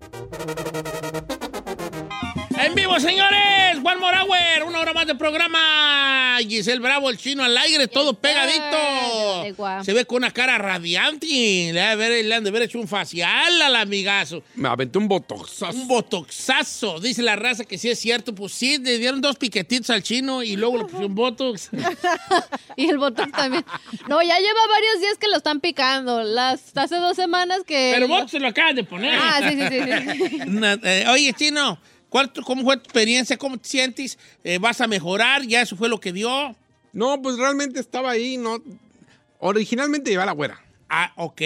Thank you. En vivo, señores. One more hour. Una hora más de programa. Giselle Bravo, el chino al aire, todo pegadito. Se ve con una cara radiante. Le han de haber, le han de haber hecho un facial al amigazo. Me aventé un botoxazo. Un botoxazo. Dice la raza que sí es cierto. Pues sí, le dieron dos piquetitos al chino y luego le pusieron botox. Y el botón también. No, ya lleva varios días que lo están picando. Las, hace dos semanas que. Pero botox se lo acaban de poner. Ah, sí, sí, sí. sí. Eh, oye, chino. ¿Cuál ¿Cómo fue tu experiencia? ¿Cómo te sientes? Eh, ¿Vas a mejorar? ¿Ya eso fue lo que dio? No, pues realmente estaba ahí, no. Originalmente llevaba la güera. Ah, ok.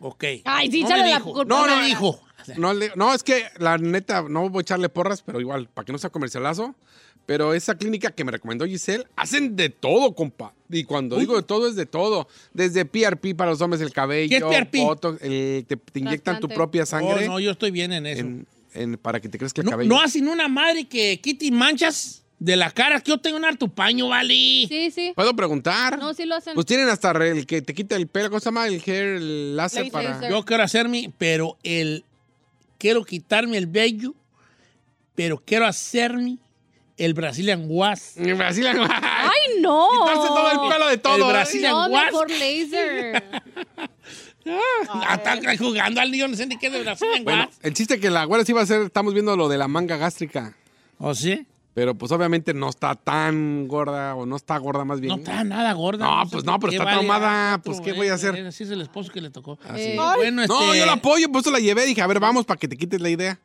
Ok. Ay, sí, no me la dijo. No, no dijo. No, le- no, es que la neta, no voy a echarle porras, pero igual, para que no sea comercialazo. Pero esa clínica que me recomendó Giselle, hacen de todo, compa. Y cuando digo de todo, es de todo. Desde PRP para los hombres, el cabello. ¿Qué es PRP? Botox, el- te, te inyectan tu propia sangre Oh, no, yo estoy bien en eso. en- en- para que te crezca el no, cabello. no hacen una madre que quite manchas de la cara. Que yo tengo un harto paño, ¿vale? Sí, sí. ¿Puedo preguntar? No, sí lo hacen. Pues tienen hasta el que te quita el pelo, ¿cómo se llama? El hair, el láser para... Laser. Yo quiero hacerme, pero el... Quiero quitarme el vello, pero quiero hacerme el Brazilian Was. En Brasil, ¡Ay, no! Quitarse todo el pelo de todo. El ¿eh? Brasil- No, What? mejor laser. Ah, está jugando al niño, no sé ni qué de Brazilian Bueno, Was. el chiste que la güera sí iba a hacer, estamos viendo lo de la manga gástrica. ¿O sí? Pero pues obviamente no está tan gorda, o no está gorda más bien. No está nada gorda. No, pues no, pero está vale, traumada, ah, pues, ¿qué voy a eh, hacer? eh, Así es el esposo que le tocó. Eh, Bueno, No, este, yo la apoyo, por eso la llevé. Dije, a ver, vamos para que te quites la idea.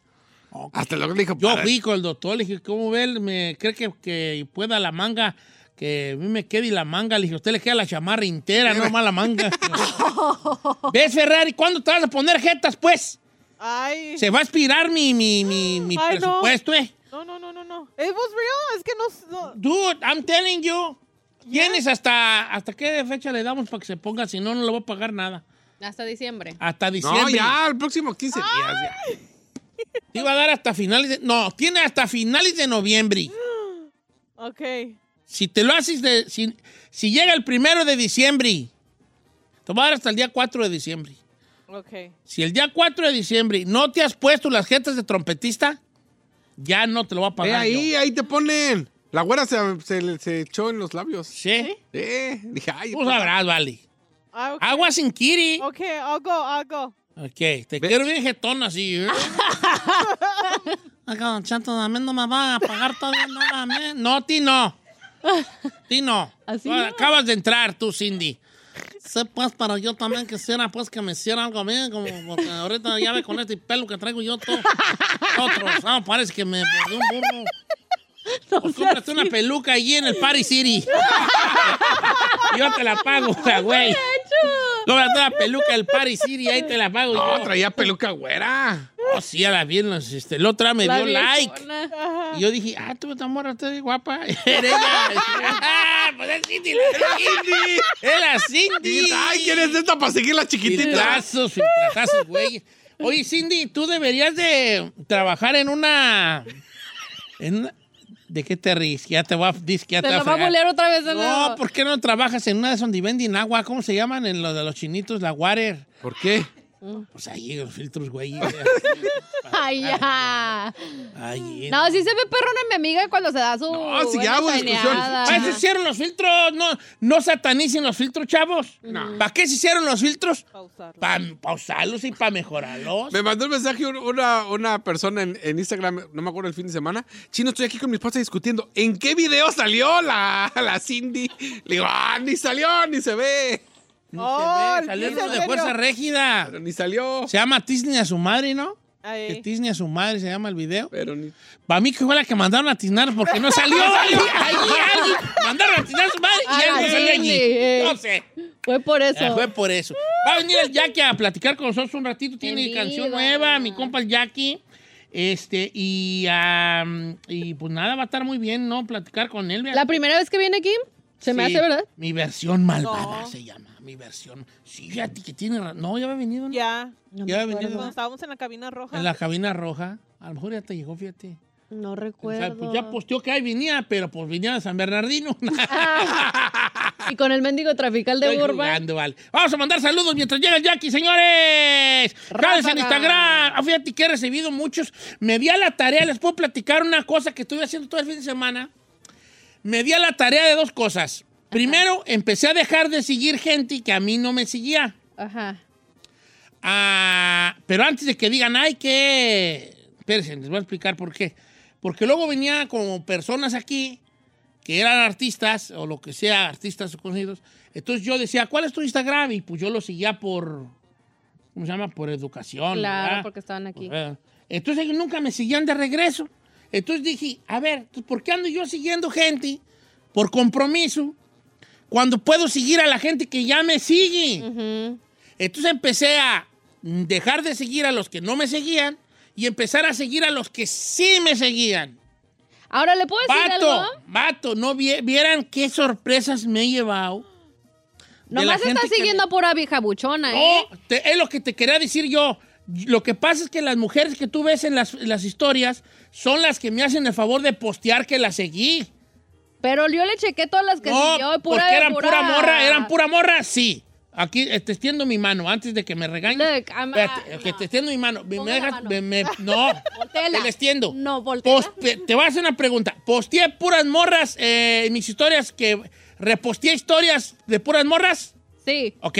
Hasta luego le dijo, Yo fui con el doctor, le dije, ¿cómo ve? ¿Me cree que, que pueda la manga? Que a mí me quede la manga. Le dije, usted le queda la chamarra entera, no más la manga. ¿Ves, Ferrari? ¿Cuándo te vas a poner jetas, pues? Ay. Se va a expirar mi, mi, mi, mi Ay, no. presupuesto, ¿eh? No, no, no, no, no. It was real. Es que no. no- Dude, I'm telling you. Tienes hasta, hasta qué fecha le damos para que se ponga, si no, no le voy a pagar nada. Hasta diciembre. Hasta No, diciembre. ya, el próximo 15 días. ya. Te iba a dar hasta finales de... No, tiene hasta finales de noviembre. Ok. Si te lo haces de... Si, si llega el primero de diciembre, te va a dar hasta el día 4 de diciembre. Ok. Si el día 4 de diciembre no te has puesto las jetas de trompetista, ya no te lo va a pagar ahí, yo. ahí te ponen. La güera se, se, se echó en los labios. ¿Sí? Eh, dije, ay, Tú pues, sabrás, vale. Ah, ok. Agua sin kiri. Ok, I'll go, I'll go. Ok, te quiero bien jetón así. ¿eh? Acá, don Chato, también no me va a pagar todavía nada. ¿eh? No, ti no. Ti no. Así no. Acabas de entrar tú, Cindy. Sé, pues, para yo también quisiera, pues, que me hiciera algo bien, como porque ahorita ya ve con este pelo que traigo yo todo, todo trozado, parece que me mordió un burro. Pues cómprate una peluca allí en el Party City. yo te la pago, güey. Cómprate una peluca del Party City, ahí te la pago no, yo. traía peluca güera. Oh, sí, a la bien, los, este, el otro me La dio like. Y yo dije, ah, tú, esta morra, está bien guapa. Era ella. ah, pues es Cindy, la Cindy. Era Cindy. Ay, ¿quién es esta para seguir la chiquitita? Filtrazos, filtrazos, güey. Oye, Cindy, tú deberías de trabajar en una... En una- ¿De qué te ríes? Ya te va, dice que ya Te te lo va a bolear otra vez de nuevo. No, ¿por qué no trabajas en una de donde venden agua? ¿Cómo se llaman en lo de los chinitos? La water. ¿Por qué? Pues ahí los filtros, güey. Ay, ya. Ahí. No, sí se ve perrona mi amiga cuando se da su. No, si ya hubo discusión. ¿Para qué se hicieron los filtros? No, no satanicen los filtros, chavos. ¿Para qué se hicieron los filtros? Para pausarlos y para mejorarlos. Me mandó un mensaje un- una, una persona en, en Instagram, no me acuerdo el fin de semana. Chino, estoy aquí con mi esposa discutiendo. ¿En qué video salió la, la Cindy? Le digo, ah, ni salió, ni se ve. Ni Oh, se ve, salió ¿es en uno de serio? fuerza rígida. Pero ni salió. Se llama Disney a su madre, ¿no? Ahí. Que Disney a su madre se llama el video. Pero ni. Para mí que fue la que mandaron a tiznar porque no salió. Ahí, ahí. Mandaron a tiznar a su madre y A él la no salió allí. Eh. No sé. Fue por eso. Eh, fue por eso. Va a venir el Jackie a platicar con nosotros un ratito. Tiene Qué canción vida. nueva, mi compa el Jackie. Este, y, y pues nada, va a estar muy bien, ¿no? Platicar con él. La primera vez que viene aquí, se me Sí, hace, ¿verdad? Mi versión malvada No. se llama. Mi versión. Sí, fíjate que tiene. No, ya había venido, ¿no? Ya. Ya había venido. Cuando estábamos en la cabina roja. En la cabina roja. A lo mejor ya te llegó, fíjate. No O sea, recuerdo. pues ya posteó que ahí venía, pero pues venía de San Bernardino. Y con el mendigo trafical de Estoy Urban. jugando, vale. Vamos a mandar saludos mientras llega el Jackie, señores. Cádense en. Instagram. Ah, fíjate que he recibido muchos. Me di a la tarea, les puedo platicar una cosa que estuve haciendo todo el fin de semana. Me di a la tarea de dos cosas. Primero, empecé a dejar de seguir gente que a mí no me seguía. Ajá. Ah, pero antes de que digan, ay, que... Espérense, les voy a explicar por qué. Porque luego venía como personas aquí que eran artistas, o lo que sea, artistas conocidos. Entonces yo decía, ¿cuál es tu Instagram? Y pues yo lo seguía por, ¿cómo se llama? Por educación. Claro, ¿verdad? porque estaban aquí. Pues, eh, Entonces ellos nunca me seguían de regreso. Entonces dije, a ver, ¿por qué ando yo siguiendo gente por compromiso cuando puedo seguir a la gente que ya me sigue? Entonces empecé a dejar de seguir a los que no me seguían y empezar a seguir a los que sí me seguían. Ahora, ¿le puedo decir Vato, algo? vato, no vie- vieran qué sorpresas me he llevado. Nomás está gente que siguiendo me- a pura vieja buchona, ¿eh? No, te- es lo que te quería decir yo. Lo que pasa es que las mujeres que tú ves en las, las historias son las que me hacen el favor de postear que las seguí. Pero yo le chequé todas las que no, siguió pura porque de eran pura... morra, eran pura morra, sí. Aquí te extiendo mi mano antes de que me regañes. Look, I'm- Espérate, ah, que no. te extiendo mi mano. Me- Ponga me la dejas- mano. me- me- no, te la extiendo. No. Poste- te voy a hacer una pregunta. ¿Posteé puras morras eh, en mis historias que reposteé historias de puras morras? Sí, Ok.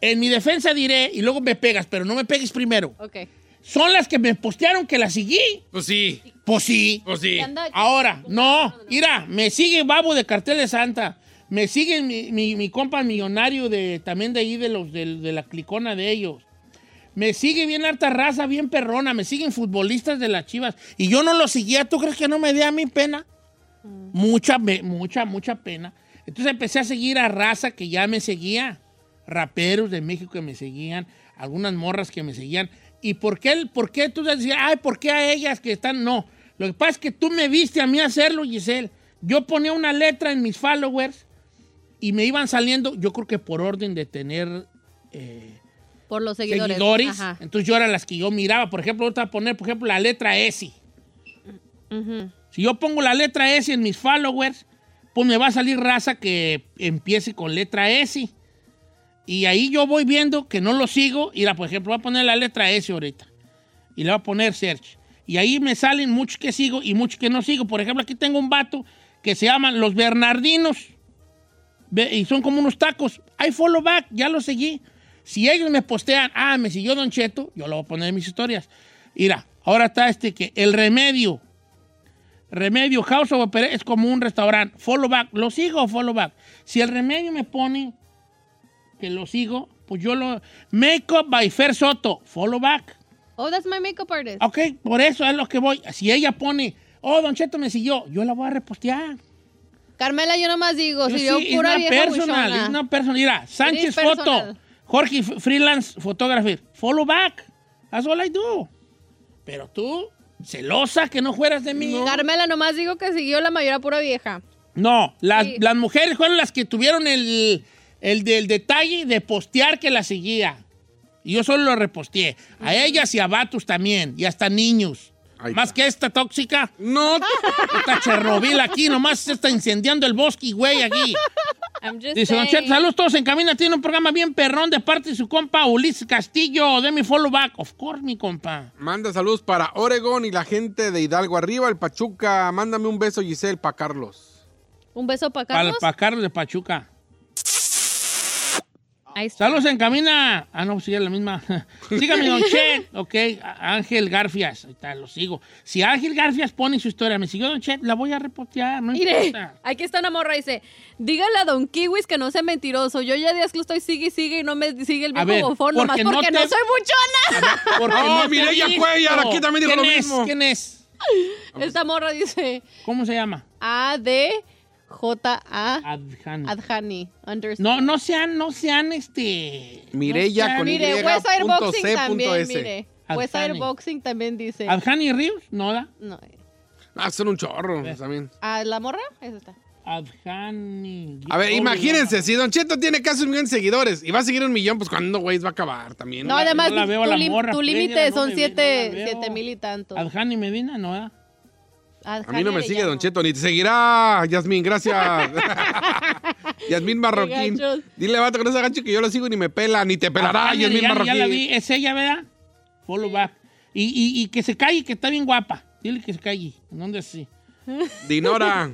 En mi defensa diré, y luego me pegas, pero no me pegues primero. ok. Son las que me postearon que las seguí. Pues sí, Pues sí. pues sí. Ahora, no. Mira, me sigue Babo de Cartel de Santa. Me sigue mi, mi- mi compa millonario de, también de ahí, de, los, de, de la clicona de ellos. Me sigue bien harta raza, bien perrona. Me siguen futbolistas de las chivas. Y yo no los seguía. ¿Tú crees que no me dé a mí pena? Mucha, me- mucha, mucha pena. Entonces empecé a seguir a raza que ya me seguía. Raperos de México que me seguían. Algunas morras que me seguían. ¿Y por qué, el- por qué tú decías, ay, por qué a ellas que están? No. Lo que pasa es que tú me viste a mí hacerlo, Giselle. Yo ponía una letra en mis followers y me iban saliendo, yo creo que por orden de tener eh, Por los seguidores. Entonces yo era las que yo miraba. Por ejemplo, voy a poner, por ejemplo, la letra S. Si yo pongo la letra S en mis followers, pues me va a salir raza que empiece con letra S. Y ahí yo voy viendo que no lo sigo. Y la, por ejemplo, voy a poner la letra S ahorita. Y le voy a poner search. Y ahí me salen muchos que sigo y muchos que no sigo. Por ejemplo, aquí tengo un vato que se llaman los Bernardinos. Y son como unos tacos. Hay follow back, ya lo seguí. Si ellos me postean, ah, me siguió Don Cheto, yo lo voy a poner en mis historias. Mira, ahora está este que el remedio. Remedio House of Opera es como un restaurante. Follow back, ¿lo sigo o follow back? Si el remedio me pone que lo sigo, pues yo lo. Makeup by Fer Soto, follow back. Oh, that's my makeup artist. Ok, por eso es lo que voy. Si ella pone, oh, Don Cheto me siguió, yo la voy a repostear. Carmela, yo nomás digo, Yo si yo sí, es una vieja personal, buchona. es una personal. Mira, Sánchez. Foto, Jorge Freelance Photography, follow back. That's all I do. Pero tú, celosa que no fueras de mí. Carmela, nomás digo que siguió la mayoría pura vieja. No, las, Sí. las mujeres fueron las que tuvieron el, el del detalle de postear que la seguía. Y yo solo lo reposteé. A ellas y a vatos también, y hasta niños. Ahí Más está. que esta tóxica, No, esta Chernobyl aquí, nomás se está incendiando el bosque, güey, aquí. Dice Don. Cheto, saludos todos en cabina. Tiene un programa bien perrón de parte de su compa Ulises Castillo. De mi follow back. Of course, mi compa. Manda saludos para Oregon y la gente de Hidalgo arriba, el Pachuca. Mándame un beso, Giselle, para Carlos. Un beso para Para Carlos. pa Carlos de Pachuca. Ahí está. Saludos en cabina. Ah, no, sí, es la misma. Sígame, Don Chet. Ok, a- Ángel Garfias. Ahí está, lo sigo. Si Ángel Garfias pone su historia, me siguió Don Chet, la voy a repostear. No Mire, importa. aquí está una morra, dice, dígale a Don Kiwis que no sea mentiroso. Yo ya días que lo estoy sigue y sigue y no me sigue el A viejo ver, bofón, nomás porque no porque no, te- soy buchona. Porque No, te Mireya. Cuellar, aquí también dijo ¿Quién lo es? mismo. ¿Quién es? Esta morra dice, ¿Cómo se llama? A-D-J-A Adjani. No, no sean, no sean este. Mireya no con Mire, Y Westside punto Boxing C también, S. mire. Adhani. Westside Boxing también dice. Adjani Ríos, no da. No, Ah, son un chorro también. ¿A la morra? Esa está. Adjani. A ver, Doble imagínense, si Don Cheto tiene casi un millón de seguidores y va a seguir un millón, pues cuando, güey, va a acabar también. No, la- además, no la veo a tu, límite son siete, siete mil y tanto. Adjani Medina, no da. A mí no me sigue Don Cheto, ni te seguirá, Yasmín, gracias. Yasmín Marroquín. Dile, vato, que no se agache que yo lo sigo ni me pela, ni te pelará, Adjani, Yasmín ya, ya Marroquín. la vi, es ella, ¿verdad? Follow back. Y, y, y que se calle, que está bien guapa. Dile que se calle. ¿En dónde así? Dinora,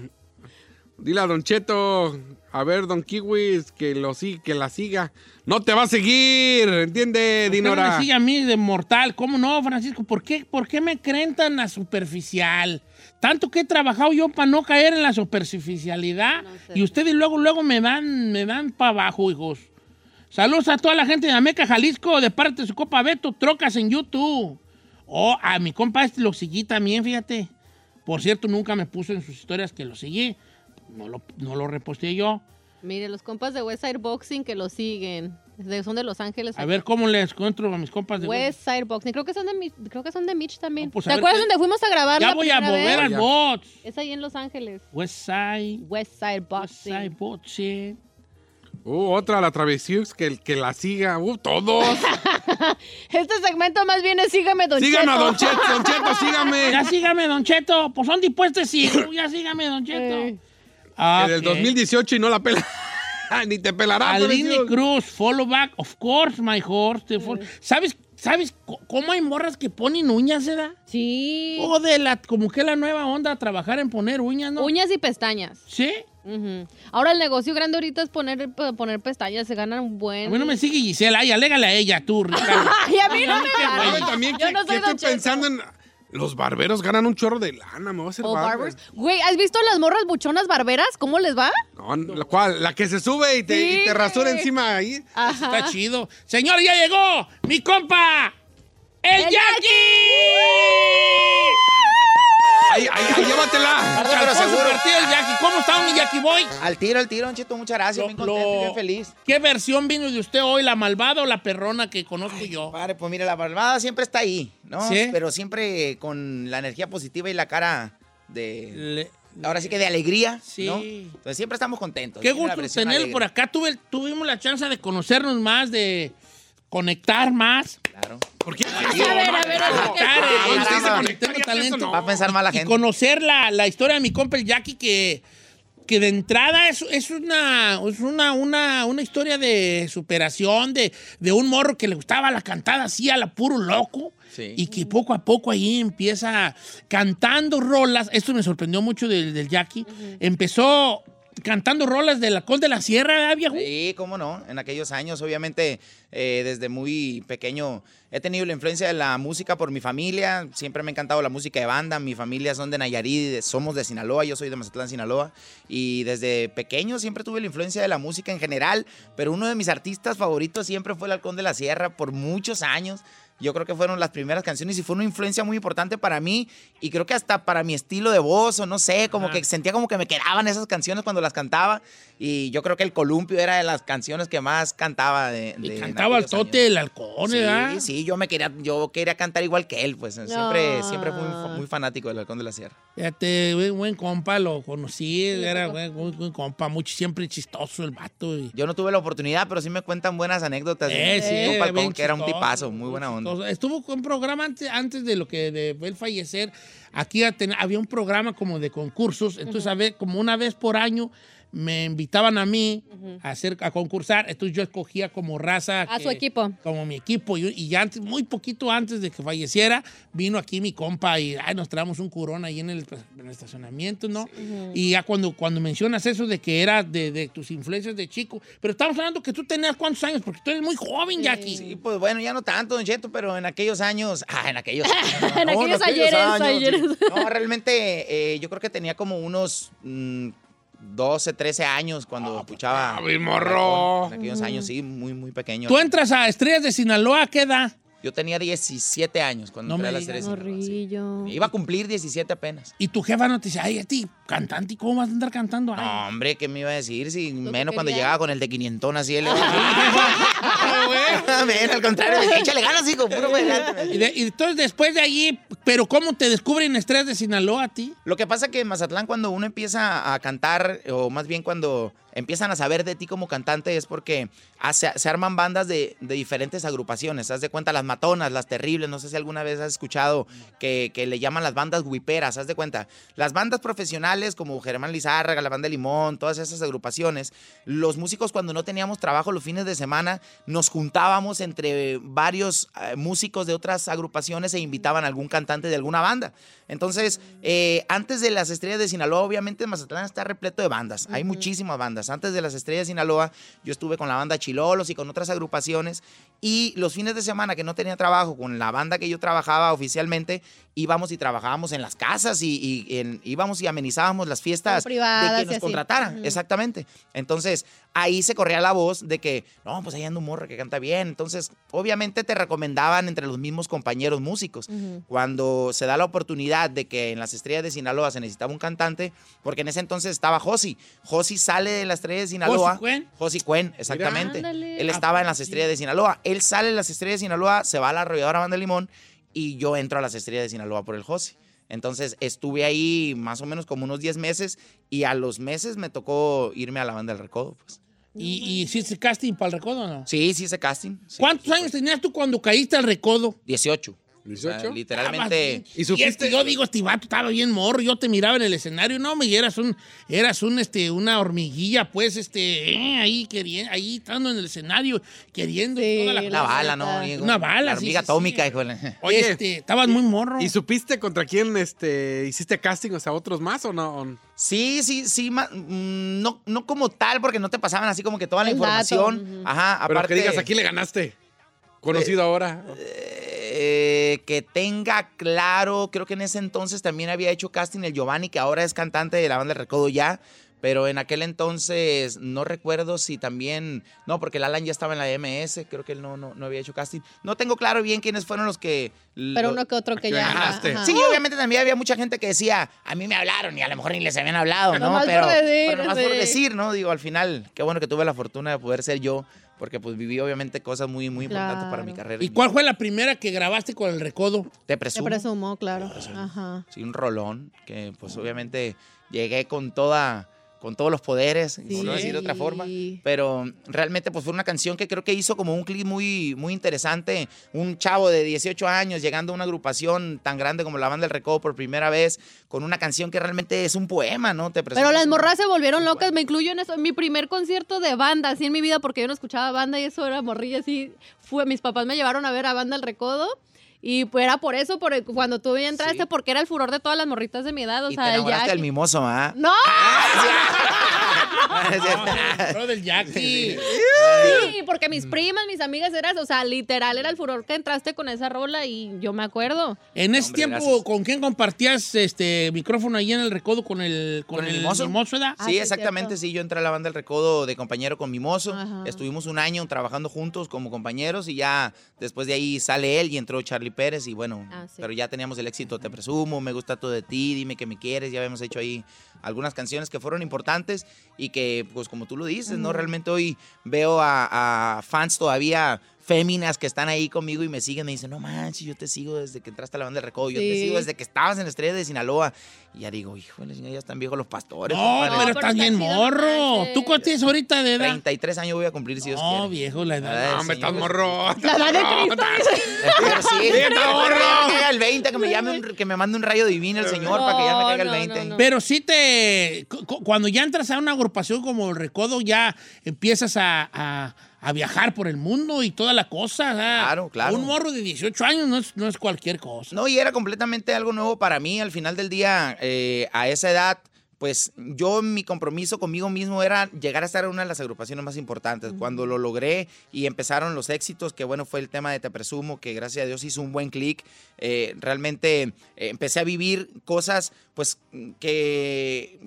dile a Don Cheto, a ver, Don Kiwis, que, lo, sí- que la siga. No te va a seguir, ¿entiende, ¿Por qué no Dinora? me sigue a mí de mortal? ¿Cómo no, Francisco? ¿Por qué, ¿Por qué me creen tan a superficial? Tanto que he trabajado yo para no caer en la superficialidad. sé. Y ustedes luego, luego me dan, me dan para abajo, hijos. Saludos a toda la gente de Ameca, Jalisco, de parte de su copa Beto, trocas en YouTube. Oh, a mi compa este lo seguí también, fíjate. Por cierto, nunca me puso en sus historias que lo seguí. No lo, no lo reposteé yo. Mire, los compas de Westside Boxing que lo siguen. De- son de Los Ángeles. A ver cómo les encuentro a mis compas de Westside Boxing. Creo que son de Mi- creo que son de Mitch también. No, pues, ¿Te acuerdas ¿qué? donde fuimos a grabar Ya la voy a mover al bot. Es ahí en Los Ángeles. West Side. Westside Boxing. West Side Boxing. Uh, otra, la Travesiux, que, que la siga. Uh, todos. Este segmento más bien es Sígame, Don Síganme a Cheto. Don Cheto, Don Cheto, sígame. Ya sígame, Don Cheto. Pues son dispuestos, sí. Ya sígame, Don Cheto. Eh. Ah, Que del ok. 2018 y no la pela. Ni te pelará. Aline Travesiux. Cruz, follow back. Of course, my horse. fol- ¿Sabes, ¿Sabes cómo hay morras que ponen uñas, edad? Sí. O de la, como que la nueva onda, trabajar en poner uñas, ¿no? Uñas y pestañas. ¿Sí? Ahora el negocio grande ahorita es poner, p- poner pestañas, se ganan un buen. A mí no me sigue Gisela. Ay, alégale a ella, tú, Ricardo. Ay, a mí no me Qué gana. güey. ¿Saben también Yo que, no soy que estoy Cheto. pensando en... Los barberos ganan un chorro de lana, me voy a hacer O barber. barbers. Güey, ¿has visto las morras buchonas barberas? ¿Cómo les va? No, la, cual, la que se sube y te, Sí, y te rasura encima ahí. Está chido. Señor, ya llegó mi compa, el, ¡El Jackie. Ahí, ahí, ahí, llévatela. El Jackie. ¿Cómo está mi Jackie Boy? Al tiro, al tiro, Don Cheto, muchas gracias. Lo- bien contento, lo- bien feliz. ¿Qué versión vino de usted hoy, la malvada o la perrona que conozco yo? Padre, pues mira, la palmada siempre está ahí, ¿no? ¿Sí? Pero siempre con la energía positiva y la cara de... Le- Ahora sí que de alegría, Sí. ¿no? Entonces siempre estamos contentos. Qué gusto tenerlo por acá. Tuve, tuvimos la chance de conocernos más, de conectar más. Claro. ¿Por qué? A ver, a ver, a ver. Va a pensar mal la y gente. conocer la, la historia de mi compa el Jackie que, que de entrada es, es, una, es una, una, una historia de superación, de, de un morro que le gustaba la cantada así a la puro loco. Sí. Y que poco a poco ahí empieza cantando rolas. Esto me sorprendió mucho del, del Jackie. Empezó cantando rolas de la Col de la Sierra, ¿verdad, viejo? Sí, cómo no. En aquellos años, obviamente, eh, desde muy pequeño he tenido la influencia de la música por mi familia. Siempre me ha encantado la música de banda. Mi familia son de Nayarit, somos de Sinaloa. Yo soy de Mazatlán, Sinaloa. Y desde pequeño siempre tuve la influencia de la música en general. Pero uno de mis artistas favoritos siempre fue el Halcón de la Sierra por muchos años. Yo creo que fueron las primeras canciones y fue una influencia muy importante para mí y creo que hasta para mi estilo de voz o no sé, como Ajá. que sentía como que me quedaban esas canciones cuando las cantaba y yo creo que el columpio era de las canciones que más cantaba de, Y de- en cantaba al tote del halcón, ¿verdad? Sí, sí, yo me quería, yo quería cantar igual que él, pues siempre, Ah. siempre fui muy, muy fanático del Halcón de la Sierra. Fíjate, buen, buen compa, lo conocí, era buen, buen- buen compa, mucho, siempre chistoso el vato. y- Yo no tuve la oportunidad, pero sí me cuentan buenas anécdotas. de Eh, sí, Halcón, bien que era un tipazo, muy buena onda. Estuvo con un programa antes, antes de lo que de él fallecer. Aquí había un programa como de concursos. Entonces, a ver, como una vez por año me invitaban a mí a, hacer, a concursar, entonces yo escogía como raza. A que- su equipo. Como mi equipo. Y, y ya antes, muy poquito antes de que falleciera, vino aquí mi compa y ay, nos traemos un curón ahí en el, en el estacionamiento, ¿no? Y ya cuando, cuando mencionas eso de que era de, de tus influencias de chico, pero estamos hablando que tú tenías cuántos años, porque tú eres muy joven, Jackie. Sí, pues bueno, ya no tanto, Don Cheto, pero en aquellos años. Ah, en aquellos años. En aquellos ayeres, ayeres. sí. No, realmente eh, yo creo que tenía como unos mm, 12, 13 años cuando escuchaba. ah, mi morro. En aquellos años, sí, muy, muy pequeño. Tú entras a Estrellas de Sinaloa, ¿a qué edad? Yo tenía 17 años cuando No entré me a las digas. series. Morrillo. Iba a cumplir 17 apenas. Y tu jefa no te dice, ay, a ti, cantante, ¿y cómo vas a andar cantando? Ay. No, hombre, ¿qué me iba a decir? Si menos cuando llegaba con el de quinientón así. Él Ven, al contrario, dije, échale ganas, hijo, puro para adelante". Y, de- y entonces después de allí, pero ¿cómo te descubren Estrellas de Sinaloa a ti? Lo que pasa que en Mazatlán cuando uno empieza a cantar, o más bien cuando empiezan a saber de ti como cantante, es porque hace- se arman bandas de, diferentes agrupaciones. Haz de cuenta las matonas, las terribles, no sé si alguna vez has escuchado que, le llaman las bandas huiperas, haz de cuenta. Las bandas profesionales como Germán Lizárraga, la banda Limón, todas esas agrupaciones, los músicos cuando no teníamos trabajo los fines de semana, nos juntábamos entre varios eh, músicos de otras agrupaciones e invitaban a algún cantante de alguna banda. Entonces, eh, antes de las estrellas de Sinaloa, obviamente Mazatlán está repleto de bandas. Hay muchísimas bandas. Antes de las estrellas de Sinaloa, yo estuve con la banda Chilolos y con otras agrupaciones. Y los fines de semana que no tenía trabajo, con la banda que yo trabajaba oficialmente, íbamos y trabajábamos en las casas y, y en- íbamos y amenizábamos las fiestas privadas de que nos contrataran. Exactamente. Entonces, ahí se corría la voz de que, no, pues ahí anda un morro que canta bien. Entonces, obviamente te recomendaban entre los mismos compañeros músicos. Cuando se da la oportunidad de que en las estrellas de Sinaloa se necesitaba un cantante, porque en ese entonces estaba Josi. Josi sale de las estrellas de Sinaloa. ¿Josi Cuen? Josi Cuen, exactamente. Ándale. Él estaba en las estrellas de Sinaloa. Él sale de las estrellas de Sinaloa, se va a la arrolladora Banda Limón y yo entro a las estrellas de Sinaloa por el Josi. Entonces estuve ahí más o menos como unos 10 meses y a los meses me tocó irme a la banda del recodo. Pues. ¿Y, y hiciste casting para el recodo o no? Sí, sí hice casting. Sí, ¿Cuántos años tenías tú cuando caíste al recodo? 18. O sea, 18. literalmente. ¿Y Y supiste? este, yo digo, este vato estaba bien morro, yo te miraba en el escenario, no, me y eras un, eras un, este, una hormiguilla, pues, este, eh, ahí queriendo, ahí estando en el escenario, queriendo Sí, toda la Una la bala. ¿no? Diego? Una bala, La sí, hormiga sí, sí. atómica, híjole. Oye. Este, estabas muy morro. ¿Y supiste contra quién este, hiciste casting? O sea, otros más o no? Sí, sí, sí, ma- mm, no, no como tal, porque no te pasaban así como que toda la El dato, información. Ajá, Pero aparte. que digas, ¿a quién le ganaste? Conocido ahora. eh, que tenga claro, creo que en ese entonces también había hecho casting el Giovanni, que ahora es cantante de la banda del Recodo ya, pero en aquel entonces no recuerdo si también, no, porque el Alan ya estaba en la MS, creo que él no, no, no había hecho casting. No tengo claro bien quiénes fueron los que... Pero lo- uno que otro que que ya. Sí, obviamente también había mucha gente que decía, a mí me hablaron y a lo mejor ni les habían hablado, ¿no? Nomás por pero, decir, pero nomás por sí. decir, ¿no? Digo, al final, qué bueno que tuve la fortuna de poder ser yo, porque pues viví obviamente cosas muy, muy importantes para mi carrera. ¿Y cuál fue la primera que grabaste con el recodo? Te Te presumo. presumo, claro. Ajá. Sí, un rolón, que pues obviamente llegué con toda, con todos los poderes, por no decir de otra forma. Pero realmente pues fue una canción que creo que hizo como un clip muy, muy interesante. Un chavo de 18 años llegando a una agrupación tan grande como la banda del Recodo por primera vez, con una canción que realmente es un poema, ¿no? Te Pero las morras se volvieron locas, me incluyo en eso. Mi primer concierto de banda, así en mi vida, porque yo no escuchaba banda y eso era morrilla, así. Fue, mis papás me llevaron a ver a banda El Recodo. Y pues era por eso, por cuando tú entraste, Sí. porque era el furor de todas las morritas de mi edad. O Y sea, te el enamoraste del Jackie. mimoso, ¿ah? ¡No! Bro del Jackie. Sí, porque mis primas, mis amigas eran, o sea, literal era el furor que entraste con esa rola y yo me acuerdo. En ese Hombre, tiempo, gracias. ¿con quién compartías este micrófono ahí en el recodo con el, con ¿Con el el mimoso? mimoso, ¿verdad? Ah, Sí, sí, exactamente, sí, yo entré a la banda del Recodo de compañero con Mimoso. Ajá. Estuvimos un año trabajando juntos como compañeros y ya después de ahí sale él y entró Charlie Pérez y bueno, Ah, sí. pero ya teníamos el éxito, te presumo, me gusta todo de ti, dime que me quieres, ya habíamos hecho ahí algunas canciones que fueron importantes y que pues como tú lo dices, ¿no? Realmente hoy veo a, a fans todavía féminas que están ahí conmigo y me siguen, me dicen, no manches, yo te sigo desde que entraste a la banda del recodo, yo te sigo desde que estabas en Estrella de Sinaloa. Y ya digo, híjole, ya están viejos los pastores. No, compadre". pero estás está bien morro. ¿Tú cuánto tienes ahorita de edad? 33 años voy a cumplir si Dios No, quiere. viejo, la edad. Ay, No, hombre, estás morro. La edad de Cristo. Pero sí, Sí, está morro. que caiga el 20, que me llame un- que me mande un rayo divino el señor para que ya me caiga el No, no, 20. no, no. Pero sí te. cu- cu- Cuando ya entras a una agrupación como el Recodo, ya empiezas a, a- a viajar por el mundo y toda la cosa. ¿ah? Claro, claro. Un morro de 18 años no es, no es cualquier cosa. No, y era completamente algo nuevo para mí. Al final del día, eh, a esa edad, pues yo mi compromiso conmigo mismo era llegar a estar en una de las agrupaciones más importantes. Cuando lo logré y empezaron los éxitos, que bueno, fue el tema de Te Presumo, que gracias a Dios hizo un buen clic. eh, realmente eh, empecé a vivir cosas, pues, que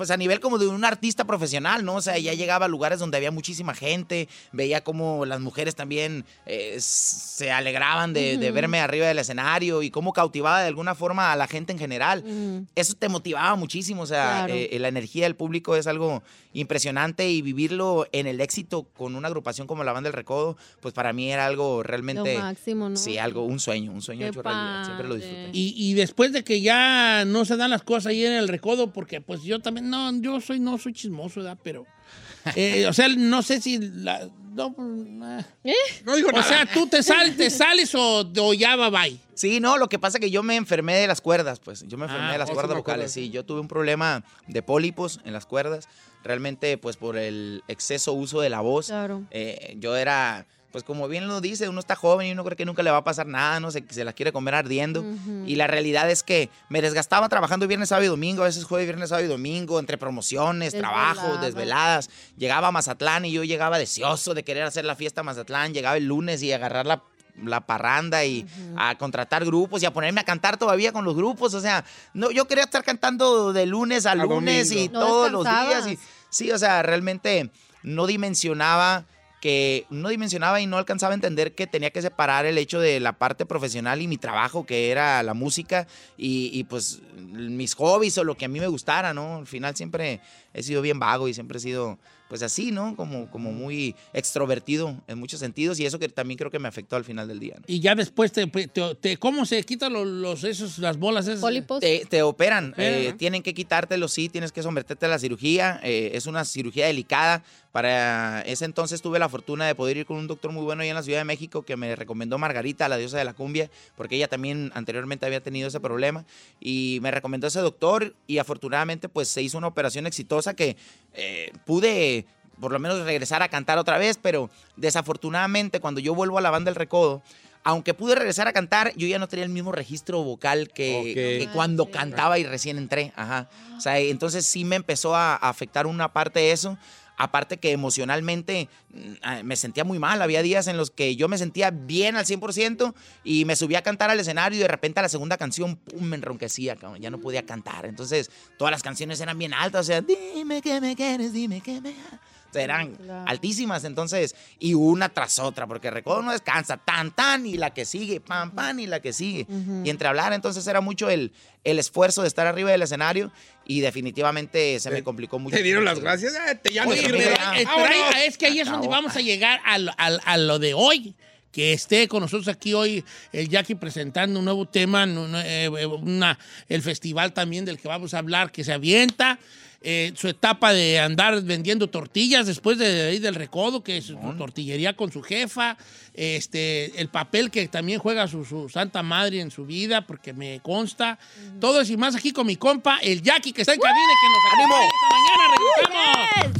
pues a nivel como de un artista profesional, ¿no? O sea, ya llegaba a lugares donde había muchísima gente, veía como las mujeres también eh, se alegraban de, de verme arriba del escenario y cómo cautivaba de alguna forma a la gente en general. Ujú. Eso te motivaba muchísimo, o sea, Claro. eh, la energía del público es algo impresionante y vivirlo en el éxito con una agrupación como la Banda del Recodo, pues para mí era algo realmente... Lo máximo, ¿no? Sí, algo, un sueño, un sueño Qué hecho realidad. Siempre lo disfruté. Y, y después de que ya no se dan las cosas ahí en el recodo, porque pues yo también, no, yo soy, no soy chismoso, ¿verdad? Pero, eh, o sea, no sé si, la, no, ah. No digo o sea, tú te sales, te sales o, o ya va bye. Sí, no, lo que pasa es que yo me enfermé de las cuerdas, pues. Yo me enfermé Ah, de las oh, sí cuerdas vocales. Sí, yo tuve un problema de pólipos en las cuerdas. Realmente, pues por el exceso uso de la voz. Claro. Eh, yo era, pues como bien lo dice, uno está joven y uno cree que nunca le va a pasar nada, no sé, que se la quiere comer ardiendo. Y la realidad es que me desgastaba trabajando viernes, sábado y domingo, a veces jueves, viernes, sábado y domingo, entre promociones, trabajos, Desvelada. desveladas. Llegaba a Mazatlán y yo llegaba deseoso de querer hacer la fiesta a Mazatlán. Llegaba el lunes y agarrar la, la parranda y a contratar grupos y a ponerme a cantar todavía con los grupos. O sea, no, yo quería estar cantando de lunes a, A lunes y. No todos los días. Y, sí, o sea, realmente no dimensionaba que no dimensionaba y no alcanzaba a entender que tenía que separar el hecho de la parte profesional y mi trabajo, que era la música, y, pues mis hobbies o lo que a mí me gustara, ¿no? Al final siempre he sido bien vago y siempre he sido pues así, ¿no? Como, como muy extrovertido en muchos sentidos y eso que también creo que me afectó al final del día. ¿no? Y ya después, te, te- te- ¿cómo se quitan los, los- esos, las bolas esas? Pólipos. Te, te operan, Operan, eh, ¿no? tienen que quitártelo, sí, tienes que someterte a la cirugía. eh, es una cirugía delicada. Para ese entonces tuve la fortuna de poder ir con un doctor muy bueno ahí en la Ciudad de México que me recomendó Margarita, la diosa de la cumbia, porque ella también anteriormente había tenido ese problema. Y me recomendó ese doctor y afortunadamente pues se hizo una operación exitosa que eh, pude por lo menos regresar a cantar otra vez, pero desafortunadamente cuando yo vuelvo a la banda El Recodo, aunque pude regresar a cantar, yo ya no tenía el mismo registro vocal que, que cuando cantaba y recién entré. Ajá. O sea, entonces sí me empezó a, afectar una parte de eso. Aparte que emocionalmente mm, ah, me sentía muy mal. Había días en los que yo me sentía bien al 100% y me subía a cantar al escenario y de repente a la segunda canción, pum, me enronquecía. Ya no podía cantar. Entonces todas las canciones eran bien altas. O sea, dime que me quieres, dime que me... Eran Claro. altísimas, entonces, y una tras otra, porque Recodo no descansa, tan, tan, y la que sigue, pam, pam, y la que sigue. Ujú. Y entre hablar, entonces era mucho el, el esfuerzo de estar arriba del escenario y definitivamente se me complicó mucho. Te dieron las gracias. Eh, te Oye, pero, ahí- Vámonos. es que ahí es donde Acabó. vamos a llegar a lo, al- a lo de hoy. Que esté con nosotros aquí hoy el Jackie presentando un nuevo tema, no, eh, una- el festival también del que vamos a hablar, que se avienta. Eh, su etapa de andar vendiendo tortillas después de ahí del recodo, que es su tortillería con su jefa, este, el papel que también juega su, su santa madre en su vida, porque me consta. Todo eso y más aquí con mi compa, el Jackie, que está en cabina y que nos acompaña esta mañana. ¡Regresamos!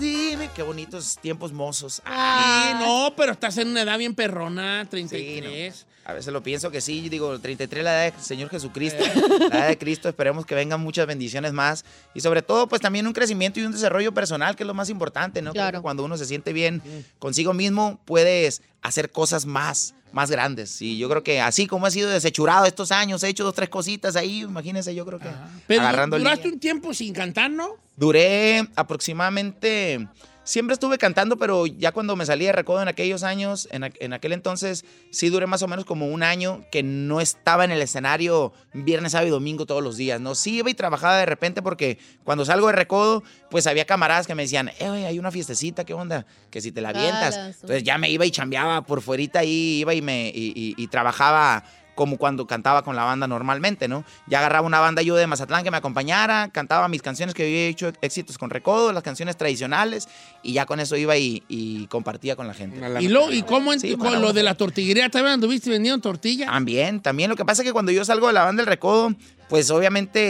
Dime, qué bonitos tiempos mozos. Sí, no, pero estás en una edad bien perrona, 33. A veces lo pienso que sí, yo digo, 33 la edad del Señor Jesucristo, la edad de Cristo, esperemos que vengan muchas bendiciones más y sobre todo pues también un crecimiento y un desarrollo personal que es lo más importante, ¿no? Claro. cuando uno se siente bien consigo mismo puedes hacer cosas más, más grandes y yo creo que así como he sido desechurado estos años, he hecho dos, tres cositas ahí, imagínense, yo creo que Pero agarrando duraste un tiempo sin cantar, ¿no? Duré aproximadamente. Siempre estuve cantando, pero ya cuando me salí de recodo en aquellos años, en, aqu- en aquel entonces, sí duré más o menos como un año que no estaba en el escenario viernes, sábado y domingo todos los días, ¿no? Sí iba y trabajaba de repente porque cuando salgo de recodo, pues había camaradas que me decían, eh, oye, hay una fiestecita, ¿qué onda? Que si te la avientas. Entonces ya me iba y chambeaba por fuerita ahí, iba y me y, y- y trabajaba como cuando cantaba con la banda normalmente, ¿no? Ya agarraba una banda yo de Mazatlán que me acompañara, cantaba mis canciones que había hecho éxitos con Recodo, las canciones tradicionales, y ya con eso iba y, y compartía con la gente. Y, lo, ¿y cómo en- Sí, con lo de la tortillería también anduviste vendiendo tortilla? También, también. Lo que pasa es que cuando yo salgo de la banda del Recodo, pues obviamente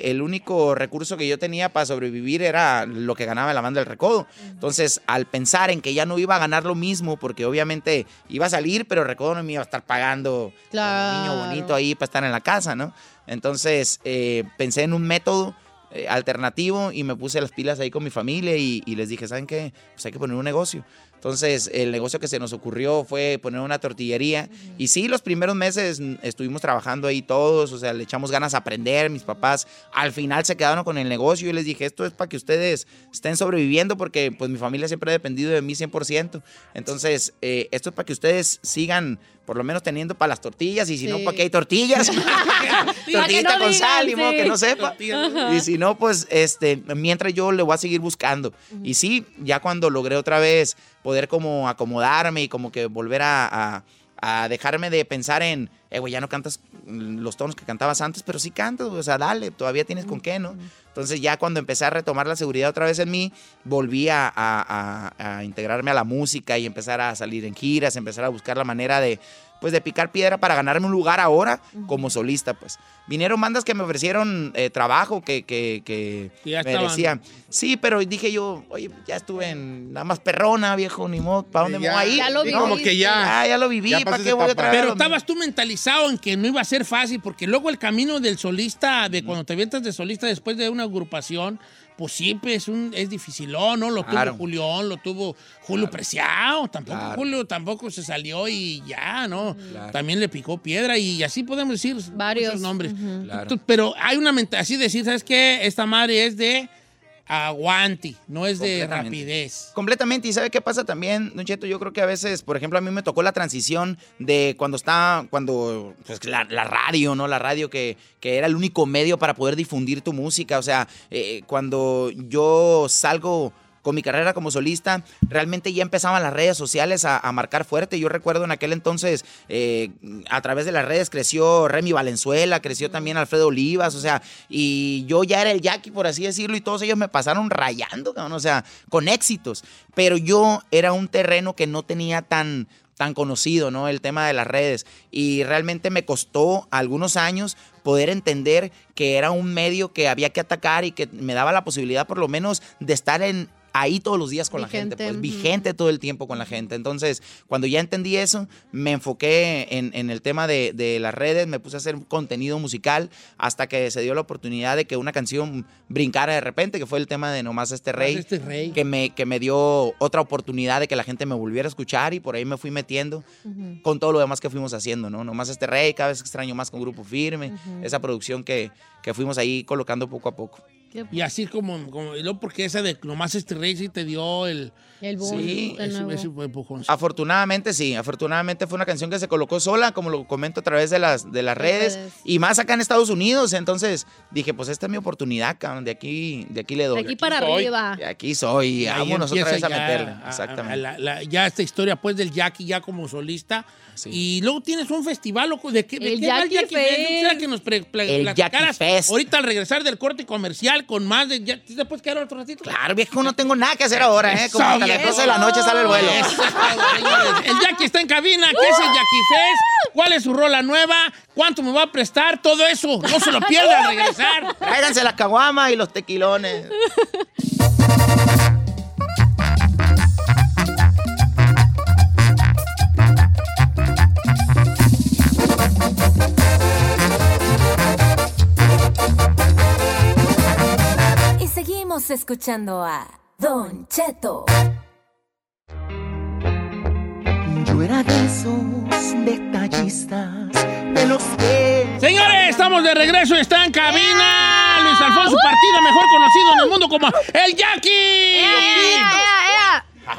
eh, el único recurso que yo tenía para sobrevivir era lo que ganaba la banda del Recodo. Entonces, al pensar en que ya no iba a ganar lo mismo, porque obviamente iba a salir, pero Recodo no me iba a estar pagando Claro. niño bonito ahí para estar en la casa, ¿no? Entonces, eh, pensé en un método eh, alternativo y me puse las pilas ahí con mi familia y, y les dije, ¿saben qué? Pues hay que poner un negocio. Entonces, el negocio que se nos ocurrió fue poner una tortillería. Y sí, los primeros meses estuvimos trabajando ahí todos, o sea, le echamos ganas a aprender. Mis papás al final se quedaron con el negocio y les dije, esto es para que ustedes estén sobreviviendo porque pues mi familia siempre ha dependido de mí 100%. Entonces, eh, esto es para que ustedes sigan por lo menos teniendo para las tortillas y si no, Sí. ¿para qué hay tortillas? Tortillita no con digan, sal, ni modo sí. que no sepa. Y si no, pues este, mientras yo le voy a seguir buscando. Y sí, ya cuando logré otra vez poder como acomodarme y como que volver a, a- a dejarme de pensar en, eh, güey, ya no cantas los tonos que cantabas antes, pero sí cantas, o sea, dale, todavía tienes con qué, ¿no? Entonces ya cuando empecé a retomar la seguridad otra vez en mí, volví a, a- a- a integrarme a la música y empezar a salir en giras, empezar a buscar la manera de, pues, de picar piedra para ganarme un lugar ahora como solista, pues. Vinieron bandas que me ofrecieron eh, trabajo, que, que, que ya me estaban. decían, sí, pero dije yo, oye, ya estuve en nada más perrona, viejo, ni modo, ¿para dónde me Ya, voy a ir? Ya lo ¿No? Como que ya. Ah, ya lo viví, Ya ¿para qué voy a traer? Pero estabas tú mentalizado en que no iba a ser fácil, porque luego el camino del solista, de cuando te avientas de solista después de una agrupación, pues siempre es un es dificilón, ¿no? Lo Claro. tuvo Julián, lo tuvo Julio Preciado, tampoco Claro. Julio tampoco se salió y ya, ¿no? Claro. También le picó piedra y así podemos decir Varios. muchos nombres. Pero hay una mentalidad, así decir, ¿sabes qué? Esta madre es de aguante, no es de rapidez. Completamente. ¿Y sabe qué pasa también, Don Cheto? Yo creo que a veces, por ejemplo, a mí me tocó la transición de cuando estaba, cuando, pues la, la radio, ¿no? La radio que, que era el único medio para poder difundir tu música. O sea, eh, cuando yo salgo con mi carrera como solista, realmente ya empezaban las redes sociales a, a marcar fuerte. Yo recuerdo en aquel entonces, eh, a través de las redes creció Remy Valenzuela, creció también Alfredo Olivas, o sea, y yo ya era el Jackie, por así decirlo, y todos ellos me pasaron rayando, cabrón, o sea, con éxitos. Pero yo era un terreno que no tenía tan tan conocido, ¿no? El tema de las redes. Y realmente me costó algunos años poder entender que era un medio que había que atacar y que me daba la posibilidad por lo menos de estar en ahí todos los días con la gente, Vigente, pues vigente todo el tiempo con la gente. Entonces, cuando ya entendí eso, me enfoqué en, en el tema de, de las redes, me puse a hacer contenido musical hasta que se dio la oportunidad de que una canción brincara de repente, que fue el tema de Nomás este rey Este rey. que me, que me dio otra oportunidad de que la gente me volviera a escuchar y por ahí me fui metiendo con todo lo demás que fuimos haciendo, ¿no? Nomás este rey, cada vez extraño más con Grupo Firme, esa producción que, que fuimos ahí colocando poco a poco. Y así como, como y luego porque esa de nomás este rey sí te dio el... El boom Sí, de ese- ese fue empujón. Afortunadamente sí, afortunadamente fue una canción que se colocó sola, como lo comento a través de las, de las redes, redes. y más acá en Estados Unidos, entonces dije, pues esta es mi oportunidad, cabrón, de aquí, de aquí le De doy. aquí para soy. arriba. De aquí soy, Ahí vámonos otra vez a ya meterle. a- a- Exactamente. a la- la- ya esta historia pues del Jackie ya como solista. Sí. Y luego tienes un festival, loco. ¿De qué, de El qué el Jackie Jackie Fest? Fest. Yo quisiera que nos El Jackie Fest. ahorita al regresar del corte comercial con más de... ya- ¿Después quedar otro ratito? Claro, viejo, no tengo nada que hacer ahora, ¿eh? Como hasta las viejo. 12 de la noche sale el vuelo. Eso. El Jackie está en cabina. ¿Qué es el Jackie Fest? ¿Cuál es su rola nueva? ¿Cuánto me va a prestar? Todo eso. No se lo pierda al regresar. Tráiganse la caguama y los tequilones. Seguimos escuchando a Don Cheto. Yo era de esos detallistas de los que Señores, estamos de regreso. Está en cabina Luis Alfonso Partido, mejor conocido en el mundo como el Jackie.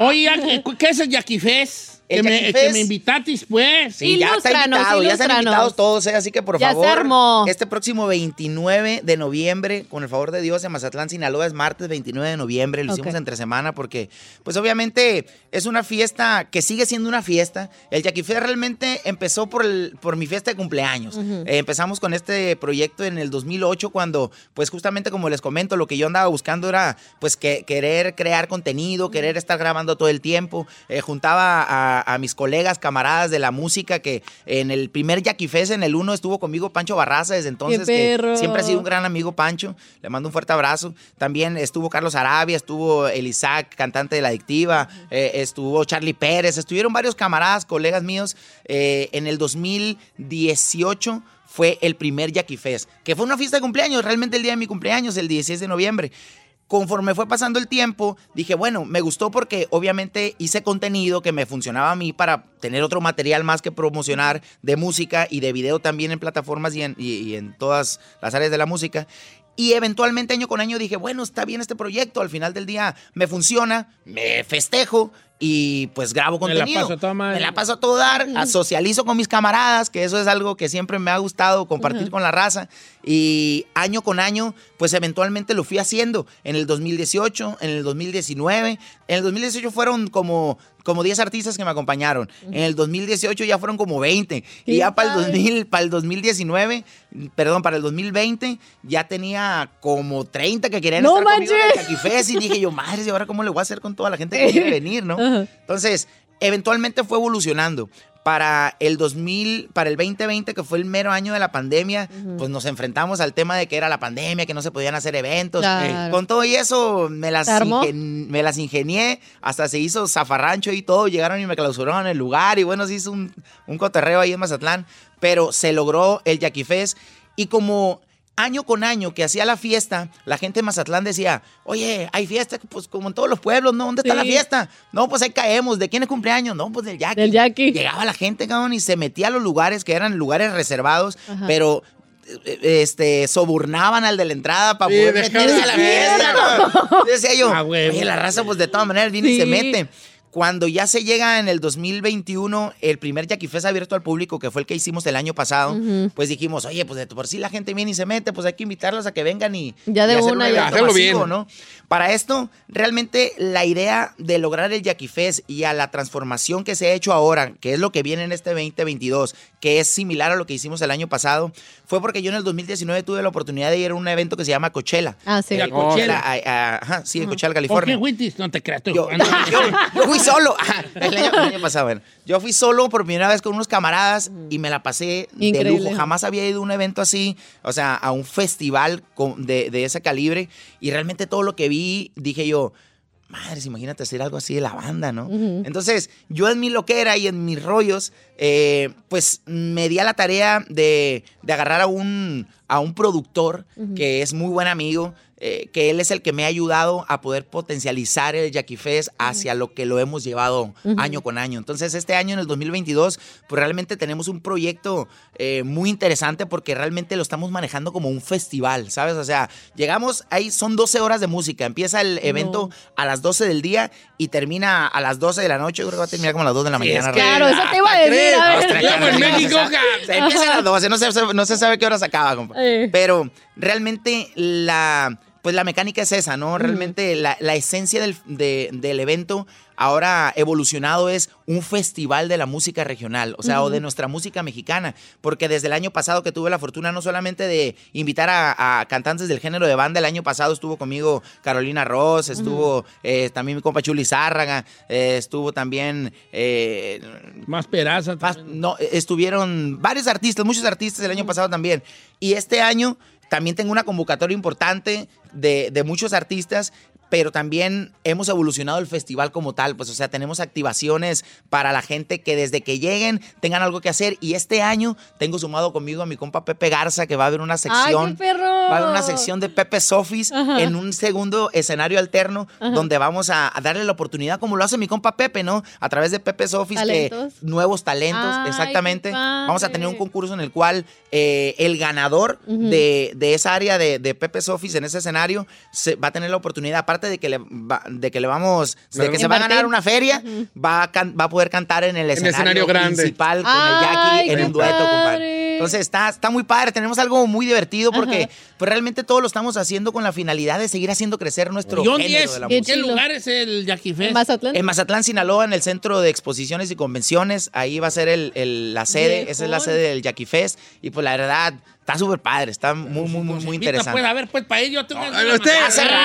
Oye, Jackie, ¿qué es el Jackie Fest? Que, me, que me invitatis, pues. Sí, ya está invitado, ya están invitados todos, ¿eh? así que por Ya se favor, armó. este próximo 29 de noviembre, con el favor de Dios, en Mazatlán, Sinaloa, es martes 29 de noviembre, lo hicimos entre semana porque, pues obviamente, es una fiesta que sigue siendo una fiesta. El Jackie Fest realmente empezó por, el- por mi fiesta de cumpleaños. Eh, empezamos con este proyecto en el 2008 cuando, pues justamente como les comento, lo que yo andaba buscando era, pues, que, querer crear contenido, querer estar grabando todo el tiempo. Eh, juntaba a, a mis colegas, camaradas de la música que en el primer Jackie Fest, en el 1, estuvo conmigo Pancho Barraza desde entonces, que siempre ha sido un gran amigo Pancho. Le mando un fuerte abrazo. También estuvo Carlos Arabia, estuvo el Isaac, cantante de La Adictiva, eh, estuvo Charlie Pérez, estuvieron varios camaradas, colegas míos. eh, en el 2018 fue el primer Jackie Fest, que fue una fiesta de cumpleaños, realmente el día de mi cumpleaños, el 16 de noviembre. Conforme fue pasando el tiempo, dije, bueno, me gustó porque obviamente hice contenido que me funcionaba a mí para tener otro material más que promocionar de música y de video también en plataformas y en, todas las áreas de la música. Y eventualmente año con año dije, bueno, está bien este proyecto, al final del día me funciona, me festejo y pues grabo Me la contenido. paso a toda madre. Me la paso a todo dar, a- socializo con mis camaradas, que eso es algo que siempre me ha gustado compartir con la raza. Y año con año, pues eventualmente lo fui haciendo. En el 2018, en el 2019. En el 2018 fueron como, como 10 artistas que me acompañaron. En el 2018 ya fueron como 20. Y ya para el, padre. 2000, para el 2019, perdón, para el 2020, ya tenía como 30 que querían ¡No estar conmigo en el. Y dije yo, madre, ¿y ahora cómo le voy a hacer con toda la gente que quiere venir, no? Entonces, eventualmente fue evolucionando. Para el 2000, para el 2020, que fue el mero año de la pandemia, pues nos enfrentamos al tema de que era la pandemia, que no se podían hacer eventos. Claro. Con todo y eso, me las, me las ingenié, hasta se hizo zafarrancho y todo, llegaron y me clausuraron el lugar y bueno, se hizo un, un coterreo ahí en Mazatlán, pero se logró el Jackie Fest y como año con año que hacía la fiesta, la gente de Mazatlán decía, oye, hay fiesta, pues como en todos los pueblos, ¿no? ¿Dónde está la fiesta? No, pues ahí caemos. ¿De quién es cumpleaños? No, pues del Jackie. Del Jackie. Llegaba la gente, cabrón, y se metía a los lugares que eran lugares reservados, Ajá. pero eh, este, sobornaban al de la entrada para Sí, poder meterse a la fiesta. Decía yo, Ah, oye, la raza, pues de todas maneras viene y se mete. Cuando ya se llega en el 2021, el primer Jackie Fest abierto al público, que fue el que hicimos el año pasado, Ujú. pues dijimos, oye, pues de por sí la gente viene y se mete, pues hay que invitarlos a que vengan y, Ya de y hacer una, un ya. Hacerlo masivo, bien. ¿no? Para esto, realmente la idea de lograr el Jackie Fest y a la transformación que se ha hecho ahora, que es lo que viene en este 2022, que es similar a lo que hicimos el año pasado, fue porque yo en el 2019 tuve la oportunidad de ir a un evento que se llama Coachella. Ah, sí. Eh, Coachella. a- a- ajá, sí, en Coachella, ¿Por qué, California. Wintis? No te creas, estoy Yo, yo- yo fui solo. Ajá, El año, el año pasado, bueno. Yo fui solo por primera vez con unos camaradas y me la pasé de Increíble. lujo. Jamás había ido a un evento así, o sea, a un festival de, de ese calibre. Y realmente todo lo que vi, dije yo, madres, imagínate hacer algo así de la banda, ¿no? Entonces, yo en mi loquera y en mis rollos, eh, pues me di a la tarea de, de agarrar a un, a un productor que es muy buen amigo, eh, que él es el que me ha ayudado a poder potencializar el Jackie Fest hacia lo que lo hemos llevado Ujú. año con año. Entonces, este año, en el 2022, pues realmente tenemos un proyecto eh, muy interesante porque realmente lo estamos manejando como un festival, ¿sabes? O sea, llegamos, ahí son 12 horas de música. Empieza el evento a las 12 del día y termina a las 12 de la noche. Yo creo que va a terminar como a las 2 de la Sí, mañana. es que- Claro, eso te iba a decir, a ver. Ostras, Luego en no México, sabe. ja. Se empieza a las 12, no se, no se sabe qué hora se acaba, compa. Eh. Pero realmente la, pues la mecánica es esa, ¿no? Realmente la, la esencia del, de- del evento ahora evolucionado es un festival de la música regional, o sea, o de nuestra música mexicana, porque desde el año pasado que tuve la fortuna no solamente de invitar a, a cantantes del género de banda, el año pasado estuvo conmigo Carolina Ross, estuvo eh, también mi compa Chuli Zárraga, eh, estuvo también... eh, más Peraza. no, estuvieron varios artistas, muchos artistas el año pasado también. Y este año también tengo una convocatoria importante de, de muchos artistas. Pero también hemos evolucionado el festival como tal, pues o sea, tenemos activaciones para la gente que desde que lleguen tengan algo que hacer. Y este año tengo sumado conmigo a mi compa Pepe Garza, que va a haber una sección. ¡Ay! Va a haber una sección de Pepe Sofis Ajá. en un segundo escenario alterno Ajá. donde vamos a, a darle la oportunidad, como lo hace mi compa Pepe, ¿no? A través de Pepe Sofis, que nuevos talentos, Ay, exactamente. Vamos a tener un concurso en el cual eh, el ganador de, de esa área de, de Pepe Sofis en ese escenario se, va a tener la oportunidad, aparte de que le, va- de que le vamos, de que se va a ganar una feria, va, a can- va a poder cantar en el escenario, escenario grande. principal con Ay, el Jackie en un dueto, compadre. padre. Entonces está, está muy padre, tenemos algo muy divertido porque Ajá. pues, realmente todo lo estamos haciendo con la finalidad de seguir haciendo crecer nuestro ¿Y dónde género es? de la ¿En música. qué lugar es el Jackie Fest? En Mazatlán. En Mazatlán, Sinaloa, en el Centro de Exposiciones y Convenciones. Ahí va a ser el, el- la sede. Esa es la sede del Jackie Fest. Y pues la verdad, está súper padre. Está muy, muy, muy, muy interesante. Pues, a ver, pues, para ello tengo Pero usted,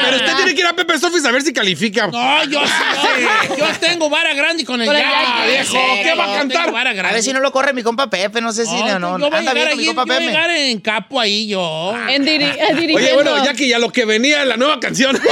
pero usted tiene que ir a Pepe Sofis a ver si califica. No, yo sí. Yo tengo vara grande con el Con el Jackie, Jackie, viejo. sí, ¿Qué va a yo cantar? A ver si no lo corre mi compa Pepe. No sé si no, no, yo voy a anda llegar bien con ahí, mi yo compa voy a Pepe. llegar en capo ahí yo. En diri- eh, Oye, bueno, Jackie, ya lo que venía, la nueva canción.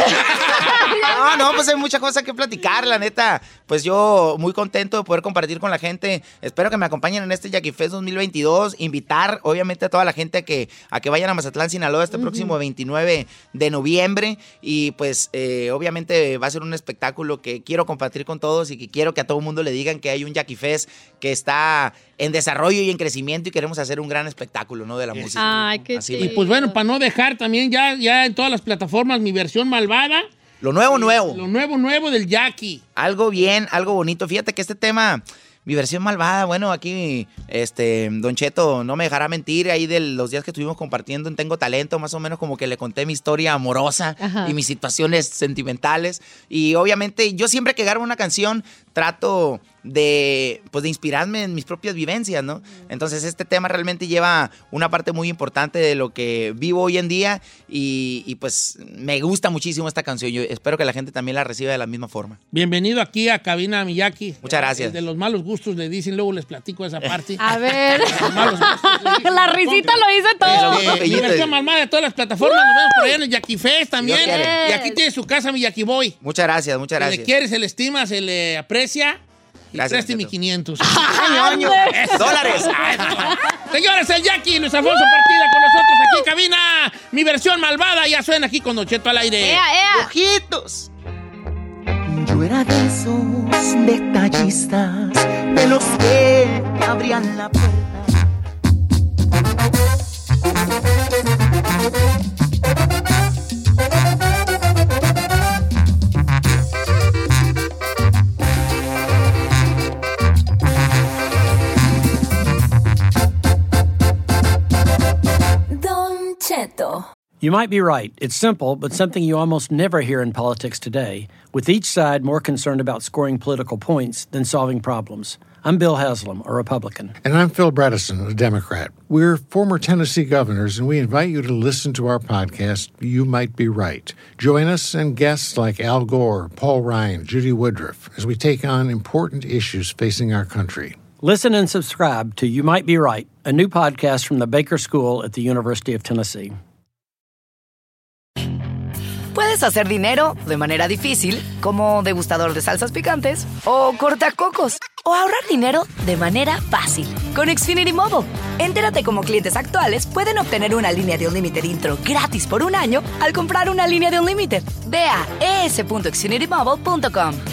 No, no, pues hay muchas cosas que platicar, la neta. Pues yo muy contento de poder compartir con la gente. Espero que me acompañen en este Jackie Fest 2022. Invitar, obviamente, a toda la gente a que, a que vayan a Mazatlán, Sinaloa, este próximo 29 de noviembre. Y pues, eh, obviamente, va a ser un espectáculo que quiero compartir con todos y que quiero que a todo el mundo le digan que hay un Jackie Fest que está en desarrollo y en crecimiento y queremos hacer un gran espectáculo, ¿no? De la música. Ay, qué Así Y pues bueno, para no dejar también ya, ya en todas las plataformas mi versión malvada. Lo nuevo, nuevo. Lo nuevo, nuevo del Jackie. Algo bien, algo bonito. Fíjate que este tema, mi versión malvada, bueno, aquí, este, Don Cheto no me dejará mentir. Ahí de los días que estuvimos compartiendo en Tengo Talento, más o menos como que le conté mi historia amorosa Ajá. y mis situaciones sentimentales. Y obviamente, yo siempre que grabo una canción, trato de, pues, de inspirarme en mis propias vivencias, ¿no? Entonces, este tema realmente lleva una parte muy importante de lo que vivo hoy en día y, y, pues me gusta muchísimo esta canción. Yo espero que la gente también la reciba de la misma forma. Bienvenido aquí a Cabina Miyaki. Muchas gracias. El de los malos gustos le dicen, luego les platico esa parte. A ver. Los malos gustos. La risita lo hice todo. Eh, mi versión malvada de todas las plataformas. Nos vemos por allá en el Jackie Fest también. Y aquí tiene su casa, mi Jackie Boy. Muchas gracias, muchas Se le gracias. quiere, se le estima, se le aprecia. Y Gracias, mi Cheto. 500. Ñoño. Dólares. Señores, el Jackie Luis Alfonso Partida con nosotros aquí en cabina. Mi versión malvada ya suena aquí con Don Cheto al aire. ¡Ea, ea! Ojitos. Yo era de esos detallistas, de los que abrían la puerta. Don You might be right. It's simple, but something you almost never hear in politics today, with each side more concerned about scoring political points than solving problems. I'm Bill Haslam, a Republican. And I'm Phil Bredesen, a Democrat. We're former Tennessee governors, and we invite you to listen to our podcast, You Might Be Right. Join us and guests like Al Gore, Paul Ryan, Judy Woodruff, as we take on important issues facing our country. Listen and subscribe to You Might Be Right, a new podcast from the Baker School at the University of Tennessee. Puedes hacer dinero de manera difícil, como degustador de salsas picantes, o cortacocos, o ahorrar dinero de manera fácil con Xfinity Mobile. Entérate cómo clientes actuales pueden obtener una línea de Unlimited intro gratis por un año al comprar una línea de Unlimited. Ve a es.xfinitymobile.com.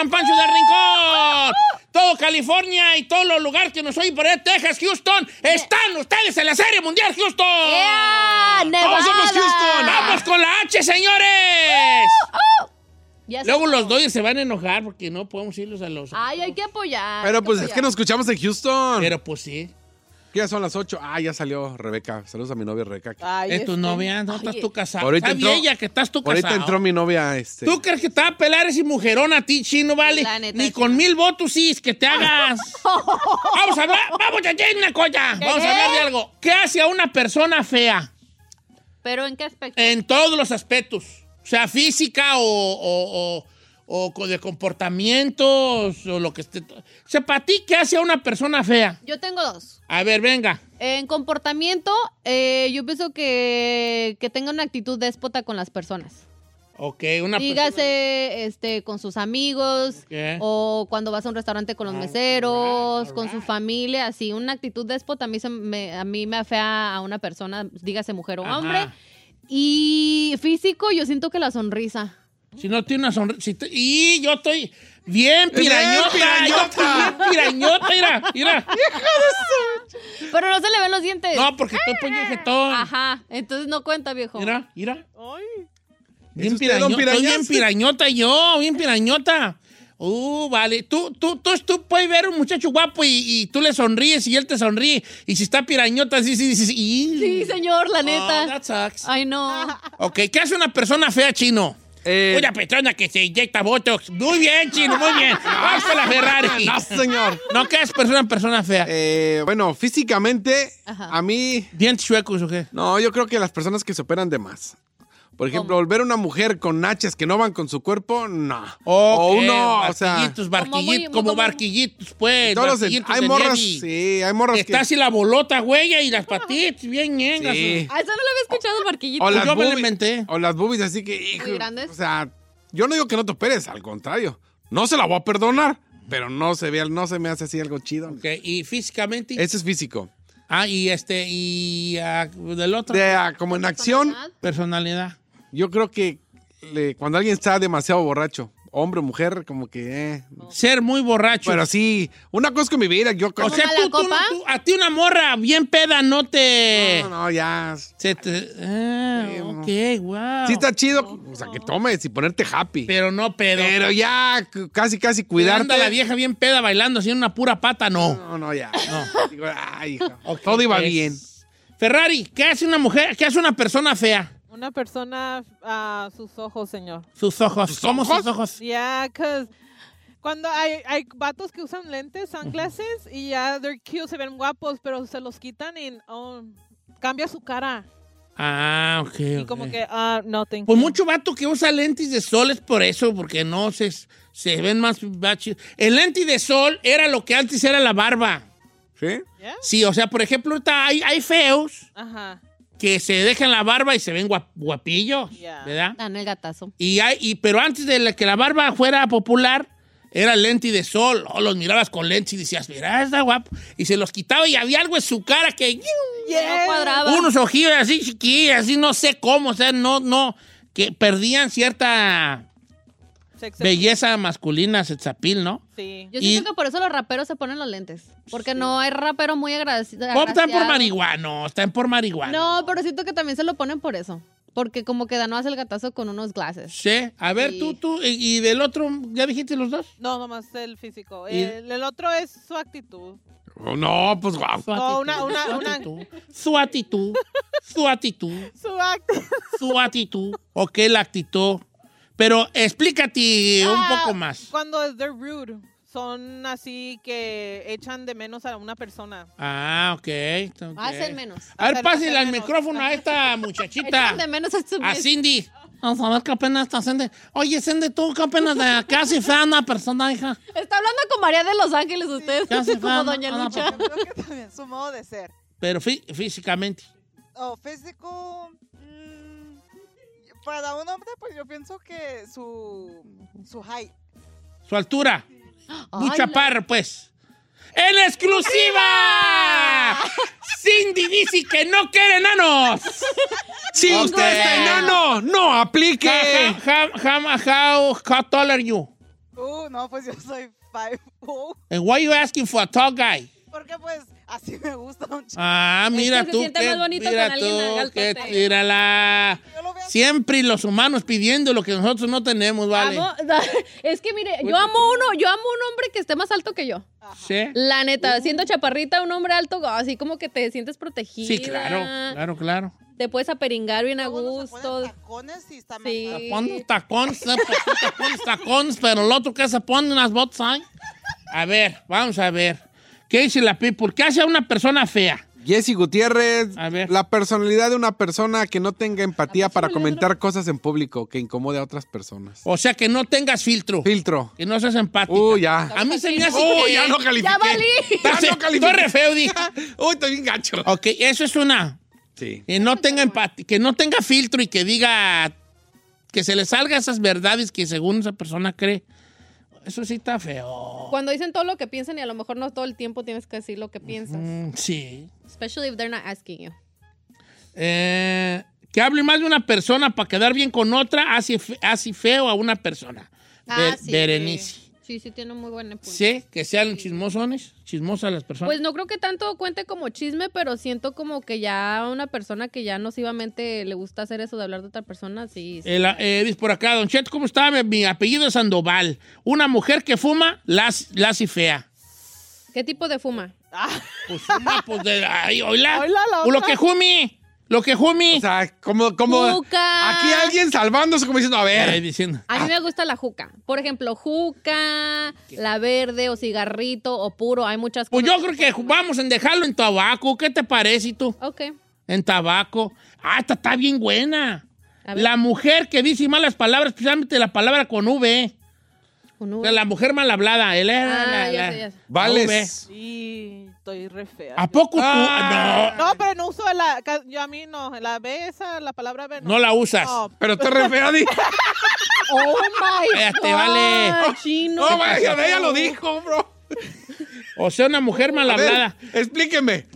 San Pancho del Rincón. Todo California y todos los lugares que nos oyen por ahí, Texas, Houston. Están ustedes en la Serie Mundial, Houston. ¡Yeah! ¡Vamos, somos! Houston! ¡Vamos con la H, señores! Ya Luego los Dodgers se van a enojar porque no podemos irlos a los... Ay, hay que apoyar. Pero pues es que nos escuchamos en Houston. Pero pues sí. Que ya son las 8. Ah, ya salió Rebeca. Saludos a mi novia Rebeca. Ay, ¿Es tu este- novia? ¿No estás tú casado? Ahorita entró- ella que estás tú Ahorita casado. entró mi novia, este. ¿Tú crees que te va a pelar ese mujerón a ti, chino, vale? La neta, Ni sí. con mil votos, sí, es que te hagas. vamos a hablar, vamos a hacer una cosa. ¿Qué? Vamos a hablar de algo. ¿Qué hace a una persona fea? ¿Pero en qué aspecto? En todos los aspectos. O sea, física o, o, o- o de comportamientos o lo que esté. O sea, para ti, ¿qué hace a una persona fea? Yo tengo dos. A ver, venga. En comportamiento, eh, yo pienso que, que tenga una actitud déspota con las personas. Ok, una Dígase este, con sus amigos o cuando vas a un restaurante con los meseros, con su familia, así. Una actitud déspota a mí, se me, a mí me afea a una persona, dígase mujer o Ajá. hombre. Y físico, yo siento que la sonrisa. Si no tiene una sonrisa. y yo estoy bien Bien pirañota. pirañota. Yo pirañota, mira, mira. Pero no se le ven los dientes. No, porque estoy pues jetón. Ajá, entonces no cuenta, viejo. Mira, mira. Ay. Bien pirañota. Estoy bien pirañota yo, bien pirañota. Uh, vale. Tú, tú, tú, tú puedes ver a un muchacho guapo y, y tú le sonríes y él te sonríe. Y si está pirañota, sí, sí, dices. Sí, Sí, señor, la neta. Oh, that sucks. Ay, no. Ok, ¿qué hace una persona fea, chino? Eh, Una persona que se inyecta botox. Muy bien, chino, muy bien. Vamos con la Ferrari. No, señor. No, ¿qué es persona, persona fea? Eh, bueno, físicamente, Ajá. a mí. ¿Dientes chuecos o qué? No, yo creo que las personas que se operan de más. Por ejemplo, volver a una mujer con nachas que no van con su cuerpo, no. o uno, o sea. barquillitos, barquillitos, Como muy- como como- barquillitos, pues. todos los- barquillitos hay de morras, sí, hay morras que. Está así la bolota, güey, y las patitas bien ñengas. Sí. Ah, eso no lo había escuchado el barquillito. O las, yo me boobies- inventé. o las boobies, así que, hijo, Muy grandes. O sea, yo no digo que no te operes, al contrario. No se la voy a perdonar, pero no se ve, no se me hace así algo chido. Ok, y físicamente. Ese es físico. Ah, y este, y ah, del otro. De, ah, como en acción, Personalidad. Yo creo que le- cuando alguien está demasiado borracho, hombre o mujer, como que... eh. Ser muy borracho. Pero sí, una cosa con mi vida, yo... o sea, ¿Como tú, tú, tú- a ti una morra bien peda no te... no, no, ya... se te ah, Sí, ok, wow. Sí está chido, o sea, que tomes y ponerte happy. Pero no pedo. Pero ya casi, casi Cuidarte. cuidarte. la vieja bien peda bailando así en una pura pata, no. No, no, ya. No. Digo, ay, hija, Ok, Todo iba pues. bien. Ferrari, ¿qué hace una mujer? ¿Qué hace una persona fea? Una persona a sus ojos, señor. Sus ojos. ¿Cómo sus ojos? Yeah, cause cuando hay, hay vatos que usan lentes, sunglasses, y ya they're cute, se ven guapos, pero se los quitan y oh, cambia su cara. Ah, ok. Y ok. como que, ah, no, thank Pues you. mucho vato que usa lentes de sol es por eso, porque no se, se ven más, chidos. El lente de sol era lo que antes era la barba. ¿Sí? Yeah? Sí, o sea, por ejemplo, hay, hay feos Ajá. Que se dejan la barba y se ven guap- guapillos, Yeah. ¿verdad? Dan el gatazo. Y hay, y, pero antes de la- que la barba fuera popular, era lente de sol. O los mirabas con lentes y decías, mira, está guapo. Y se los quitaba y había algo en su cara que... No cuadraba. Unos ojillos así chiquillos, así no sé cómo, o sea, no, no, que perdían cierta belleza masculina, sexapil, ¿no? Sí. Yo Y- siento que por eso los raperos se ponen los lentes. Porque no hay rapero muy agradecido. ¿Cómo están por marihuana? Están por marihuana. No, pero siento que también se lo ponen por eso. Porque como que no hace el gatazo con unos glasses. Sí, a ver, Sí. tú, tú, y, y del otro, ¿ya dijiste los dos? No, nomás el físico. Y- El, el otro es su actitud. Oh, no, pues guau. Su No, actitud, una- una- su una- actitud, Su actitud. Su actitud. Su acto. Su actitud. Ok, la actitud. Pero explícate un Ah, poco más. Cuando they're rude, son así que echan de menos a una persona. Ah, ok. ok. Hacen menos. A ver, pásenle al menos. micrófono a esta muchachita. Echan de menos a su A Cindy. Vamos a ver qué apenas está Cindy. Oye, Cindy, tú qué apenas de qué hace fea una persona, hija. Está hablando con María de Los Ángeles usted, Ya se como fue, Doña Ana, Lucha. Yo creo que también su modo de ser. Pero fí- físicamente. O físico. Para un hombre, pues yo pienso que su, su height. Su altura. Muy Ay, chaparro, pues. ¡En exclusiva! Cindy dice que no quiere enanos. Si Ok. usted es enano, no aplique. How, how, how, how, tall are you? Uh, no, pues yo soy five. Oh, And why you asking for a tall guy? porque pues así me gusta un chico. Ah, mira se tú, siente qué- más bonito mira con alguien tú, que mírala. Siempre los humanos pidiendo lo que nosotros no tenemos, vale. Amo- es que mire, yo amo uno, yo amo un hombre que esté más alto que yo. ¿Sí? La neta, siendo chaparrita, un hombre alto, así como que te sientes protegida. Sí, claro, claro, claro. Te puedes aperingar bien a gusto. Sí. Pon tacones, eh, pues, te pones tacones, pero el otro que se pone unas botas ahí. A ver, vamos a ver. ¿Qué dice la people? ¿Qué hace a una persona fea? Jesse Gutiérrez, la personalidad de una persona que no tenga empatía para comentar cosas en público, que incomode a otras personas. O sea, que no tengas filtro. Filtro. Que no seas empático. Uy, ya. A mí se me hace Uy, que- ya lo califiqué. ¡Ya valí! Entonces, no califiqué. tú eres feo, dije. Uy, estoy bien gacho. Ok, eso es una. Sí. Que no tenga empatía, que no tenga filtro y que diga que se le salga esas verdades que según esa persona cree. Eso sí está feo. Cuando dicen todo lo que piensan y a lo mejor no todo el tiempo tienes que decir lo que piensas. Mm, sí. Especially if they're not asking you. Eh, que hable más de una persona para quedar bien con otra, hace, fe- hace feo a una persona. Ah, Be- sí. Berenice. Sí, sí, tiene un muy buen punto. Sí, que sean chismosones, chismosas las personas. Pues no creo que tanto cuente como chisme, pero siento como que ya una persona que ya nocivamente le gusta hacer eso de hablar de otra persona, sí. sí. El, eh, dice por acá, Don Cheto, ¿cómo está? Mi, mi apellido es Sandoval. Una mujer que fuma, la, hace- la hace fea. ¿Qué tipo de fuma? Pues fuma, pues de. Ay, oíla. Oíla la lo que jumi. Lo que jumi. O sea, como, como Juca. aquí alguien salvándose como diciendo, a ver. Diciendo. A mí me gusta la juca. Por ejemplo, juca, la verde o cigarrito o puro. Hay muchas Pues cosas. yo creo que vamos en dejarlo en tabaco. ¿Qué te parece tú? Ok. En tabaco. Ah, esta está bien buena. La mujer que dice malas palabras, especialmente la palabra con V. Con O sea, La mujer mal hablada. El, Ah, la- ya la- sé, ya sé. Vales. V. Sí, estoy re fea. ¿A poco tú? Ah. No. No, pero no uso la. Yo a mí no. La B, esa, la palabra B. No la usas. No. Pero te re fea, di. Oh my Espérate, God, vale. chino. No, vaya, ella lo dijo, bro. O sea, una mujer mal hablada. explíqueme.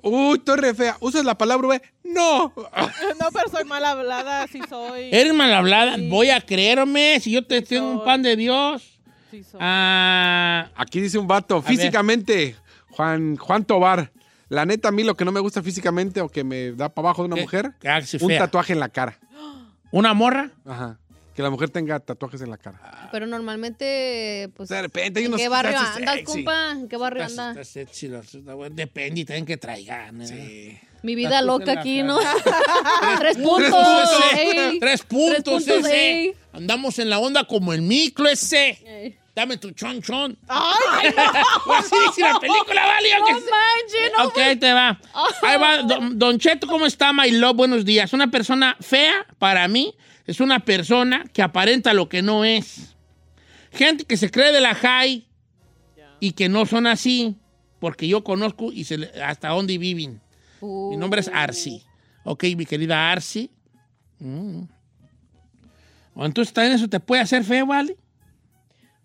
Uy, estoy re fea. ¿Usas la palabra V? No. No, pero soy mal hablada, sí soy. Eres mal hablada. Voy a creerme. Si yo te tengo un pan de Dios. Sí soy. Ah, Aquí dice un vato, ver. Juan, Juan Tobar. La neta, a mí lo que no me gusta físicamente o que me da para abajo de una ¿Qué? mujer, un fea. tatuaje en la cara. ¿Una morra? Ajá. Que la mujer tenga tatuajes en la cara. Pero normalmente, pues. De repente hay ¿En unos qué que barrio andas, sexy. compa? ¿En qué barrio andas? sexy. Depende y también que traigan. ¿eh? Mi vida Tatuaje loca aquí, cara. ¿no? Tres puntos. puntos, ey. Tres puntos, puntos, ese. ey. Andamos en la onda como el micro ese. Ey. Dame tu chon chon. ¡Ay! Pues así dice la película, ¿vale? No Ok. manches, no Ok, ahí te va. Ahí va. Don, Don Cheto, ¿cómo está, my love? Buenos días. Una persona fea, para mí, es una persona que aparenta lo que no es. Gente que se cree de la high y que no son así, porque yo conozco y se le- hasta dónde viven. Mi nombre es Arsi. Ok, mi querida Arsi. Mm. Entonces, también eso te puede hacer feo, ¿vale?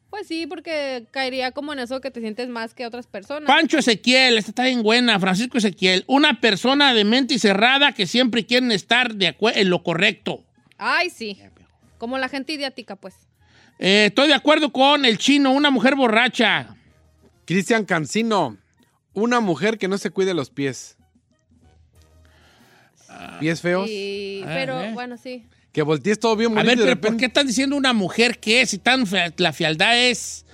Pues sí, porque caería como en eso que te sientes más que otras personas. Pancho Ezequiel, esta está bien buena. Francisco Ezequiel, una persona de mente y cerrada que siempre quieren estar de en lo correcto. Ay, sí. Como la gente idiática, pues. Eh, estoy de acuerdo con el chino, una mujer borracha. Cristian Cancino, una mujer que no se cuide los pies. ¿Pies feos? Sí, Ah, pero eh. bueno, sí. Que voltees todo bien A bonito ver, y de pero ¿por qué están diciendo una mujer que es? Si tan la fialdad es...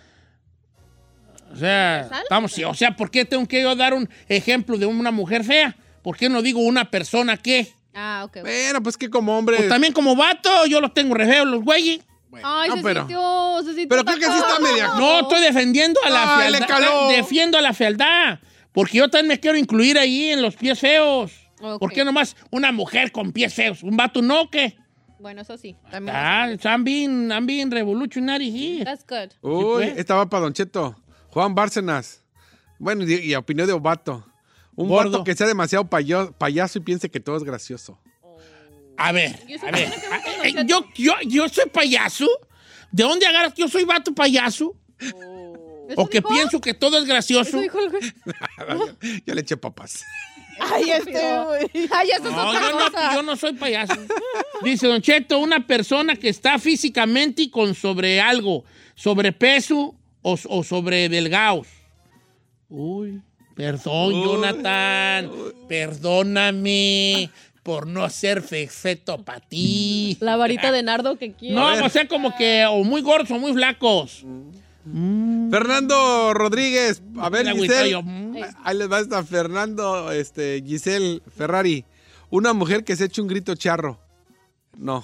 O sea, estamos, o sea, ¿por qué tengo que yo dar un ejemplo de una mujer fea? ¿Por qué no digo una persona que? Ah, ok. Bueno, pues que como hombre. Pues también como vato, yo los tengo re feos, los güeyes. Ay, No, se pero- sintió, se sintió pero creo que sí está media- No, estoy defendiendo a la Ay, le fealdad. caló. Defiendo a la fealdad. Porque yo también me quiero incluir ahí en los pies feos. Ok. ¿Por qué nomás una mujer con pies feos? ¿Un vato no qué? Bueno, eso sí. También. Ah, I'm being, I'm being revolutionary here. That's good. Uy, pues. estaba para Don Cheto. Juan Bárcenas. Bueno, y, y opinión de un vato. Un Gordo. vato que sea demasiado payo- payaso y piense que todo es gracioso. A ver, a ver. que Ah, eh, yo, yo, yo soy payaso. ¿De dónde agarras que yo soy vato payaso? ¿Eso ¿O que dijo? pienso que todo es gracioso? El güey. Yo le eché papas. Ay, este, güey. Ay, eso es No, otra yo no, cosa. yo no soy payaso. Dice Don Cheto, una persona que está físicamente y con sobre algo, sobrepeso o, o sobre delgados. Uy, perdón, Jonathan, perdóname por no ser perfecto para ti. La varita de nardo que quiere. No, o sea, como que o muy gordos o muy flacos. Fernando Rodríguez. A ver, Giselle. yo. Ahí les va esta Fernando, este, Giselle Ferrari. Una mujer que se echa un grito charro. No.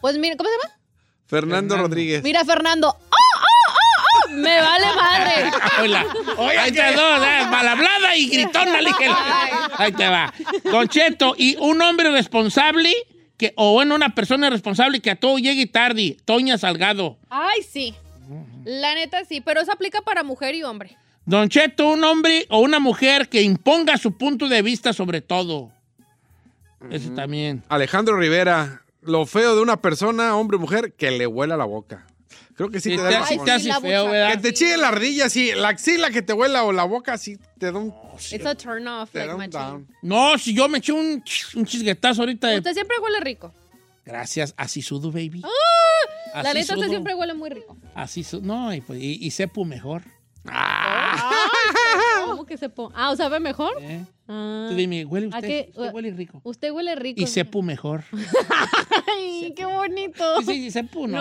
Pues mira, ¿cómo se llama? Fernando, Rodríguez. Mira, Fernando. ¡Oh, oh, oh, oh! Me vale madre. Hola. Ahí te dos, eh, malablada y gritona, ligera. Ahí te va. Don Cheto, y un hombre responsable, que, o bueno, una persona responsable que a todo llegue tarde, Toña Salgado. Ay, sí. La neta sí, pero eso aplica para mujer y hombre. Don Cheto, un hombre o una mujer que imponga su punto de vista sobre todo. Eso también. Alejandro Rivera. Lo feo de una persona, hombre o mujer, que le huela la boca. Creo que sí Sí, te te da la feo, buchaca. ¿verdad? Que te chille la ardilla, sí. La axila que te huela o la boca, sí te da un... It's a turn off, te like da un down. No, si yo me eché un, un chisguetazo ahorita de... Usted siempre huele rico. Gracias, así sudo, baby. ¡Ah! La neta, usted siempre huele muy rico. Así su- No, y, pues, y, y sepo mejor. ¿Cómo que se pone? Ah, ¿o sabe mejor? ¿eh? Ah. Tú dime, ¿huele ¿A usted? qué? Usted huele rico. Usted huele rico. Y sepo mejor. Ay, qué bonito. Sí, sí, sí, sepo, ¿no?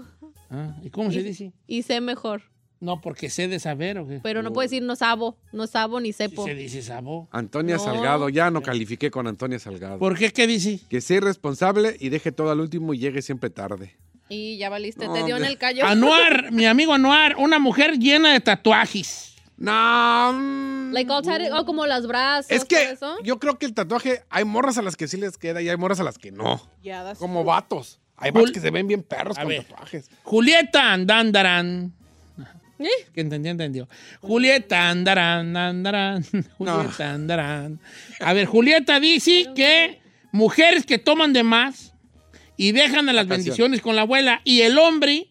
No. Ah, ¿Y cómo se dice? Y sé mejor. No, porque sé de saber, ¿o qué? Pero no puede decir no sabo, no sabo ni sepo. Se dice sabo. Antonia No. Salgado. Ya no califiqué con Antonia Salgado. ¿Por qué? ¿Qué dice? Que sea irresponsable y deje todo al último y llegue siempre tarde. Y ya valiste, No, te dio en el callo. Anuar, mi amigo Anuar, una mujer llena de tatuajes. No. mm, Like all oh, como las brazos. Es que eso. yo creo que el tatuaje, hay morras a las que sí les queda y hay morras a las que no. Yeah, Como true. vatos. Hay Jul- vatos que se ven bien perros A con ver. tatuajes. Julieta Andandarán. ¿Eh? Que entendió, entendió. Julieta Andarán, Andarán. Julieta Andarán. A ver, Julieta dice que mujeres que toman de más y dejan a las bendiciones con la abuela y el hombre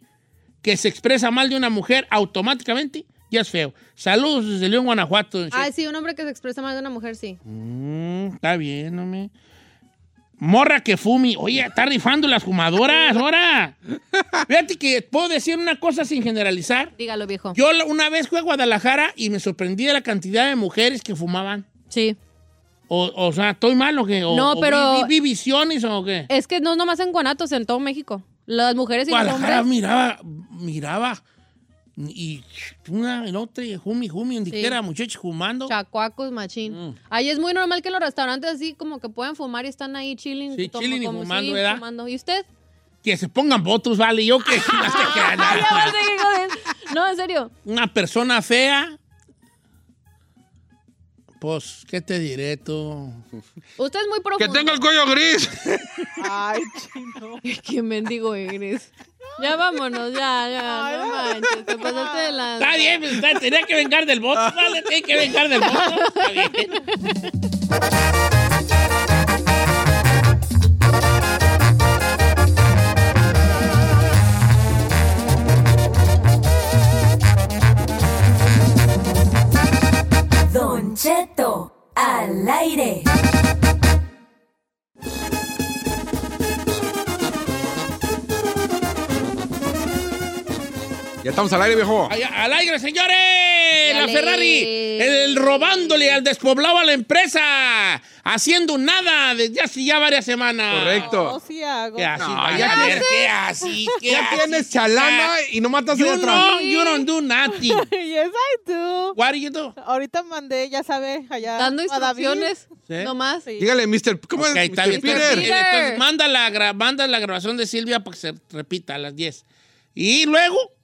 que se expresa mal de una mujer automáticamente ya es feo. Saludos desde León, Guanajuato. don Ay, sí, un hombre que se expresa más de una mujer, sí. Mm, está bien, hombre. Morra que fumi. Oye, está rifando las fumadoras, ahora. Fíjate que puedo decir una cosa sin generalizar. Dígalo, viejo. Yo una vez fui a Guadalajara y me sorprendí de la cantidad de mujeres que fumaban. Sí. O, o sea, ¿estoy mal o qué? O- No, o pero- Vi, vi- vi visiones o qué? Es que no nomás en Guanatos, en todo México. Las mujeres y los hombres. miraba, miraba. Y una en otra, y jumi, jumi, donde Sí. quiera, muchachos fumando. Chacuacos, machín. Mm. Ahí es muy normal que en los restaurantes así como que puedan fumar y están ahí chilling. Sí, chilling y fumando, sí, ¿verdad? fumando. ¿Y usted? Que se pongan votos, vale. Yo que. No, en serio. Una persona fea. Pues, ¿qué te diré tú? Usted es muy ¡Que profundo. tenga el cuello gris! Ay, chino. Qué mendigo eres. Ya vámonos, ya, ya. No manches, te pasaste de la... Está bien, pues, está- tenía que vengar del voto. Dale, tiene que vengar del voto. Está bien. Cheto al aire. Ya estamos al aire, viejo. Ay, ¡Al aire, señores! ¡Ándale! ¡La Dale. Ferrari! El robándole al despoblado a la empresa. Haciendo nada desde hace ya varias semanas. Correcto. No, sí hago. ¿Qué así? No, ya ¿Qué así? ¿Qué Ya así? tienes chalana y no matas You de atrás. know, you don't do nothing. yes, I do. What do you do? Ahorita mandé, ya sabe, allá Dando instrucciones. ¿Sí? Nomás. Sí. Dígale, Mr. ¿Cómo Ok, es? está Mr. bien. Peter. Entonces, manda, la manda la grabación de Silvia para que se repita a las 10. Y luego...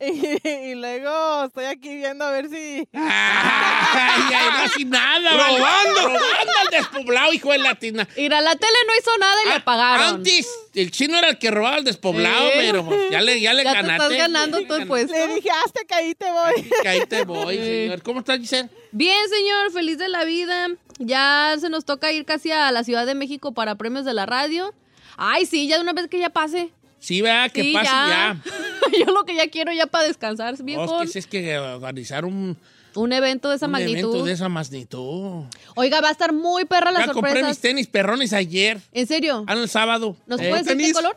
Y, luego estoy aquí viendo a ver si... ¡Ay, ay, no así nada! ¡Robando! ¡Robando al despoblado, hijo de latina! Mira, la tele no hizo nada y le pagaron. Ah, Antes, el chino era el que robaba al despoblado, pero pues, ya le, ya le Ya te ganaste. estás ganando tu puesto. Le dije, hasta que ahí te voy. Que ahí te voy, señor. ¿Cómo estás, Giselle? Bien, señor, feliz de la vida. Ya se nos toca ir casi a la Ciudad de México para premios de la radio. Ay, sí, ya de una vez que ya pase. Sí, vea, que Sí, pase ya. Yo lo que ya quiero ya para descansar, viejo. Oh, es que es que organizar un, Un evento de esa un magnitud. evento de esa magnitud. Oiga, va a estar muy perra la Ya compré mis tenis perrones ayer. ¿En serio? Ah, no, el sábado. ¿Nos Eh, puedes decir qué color?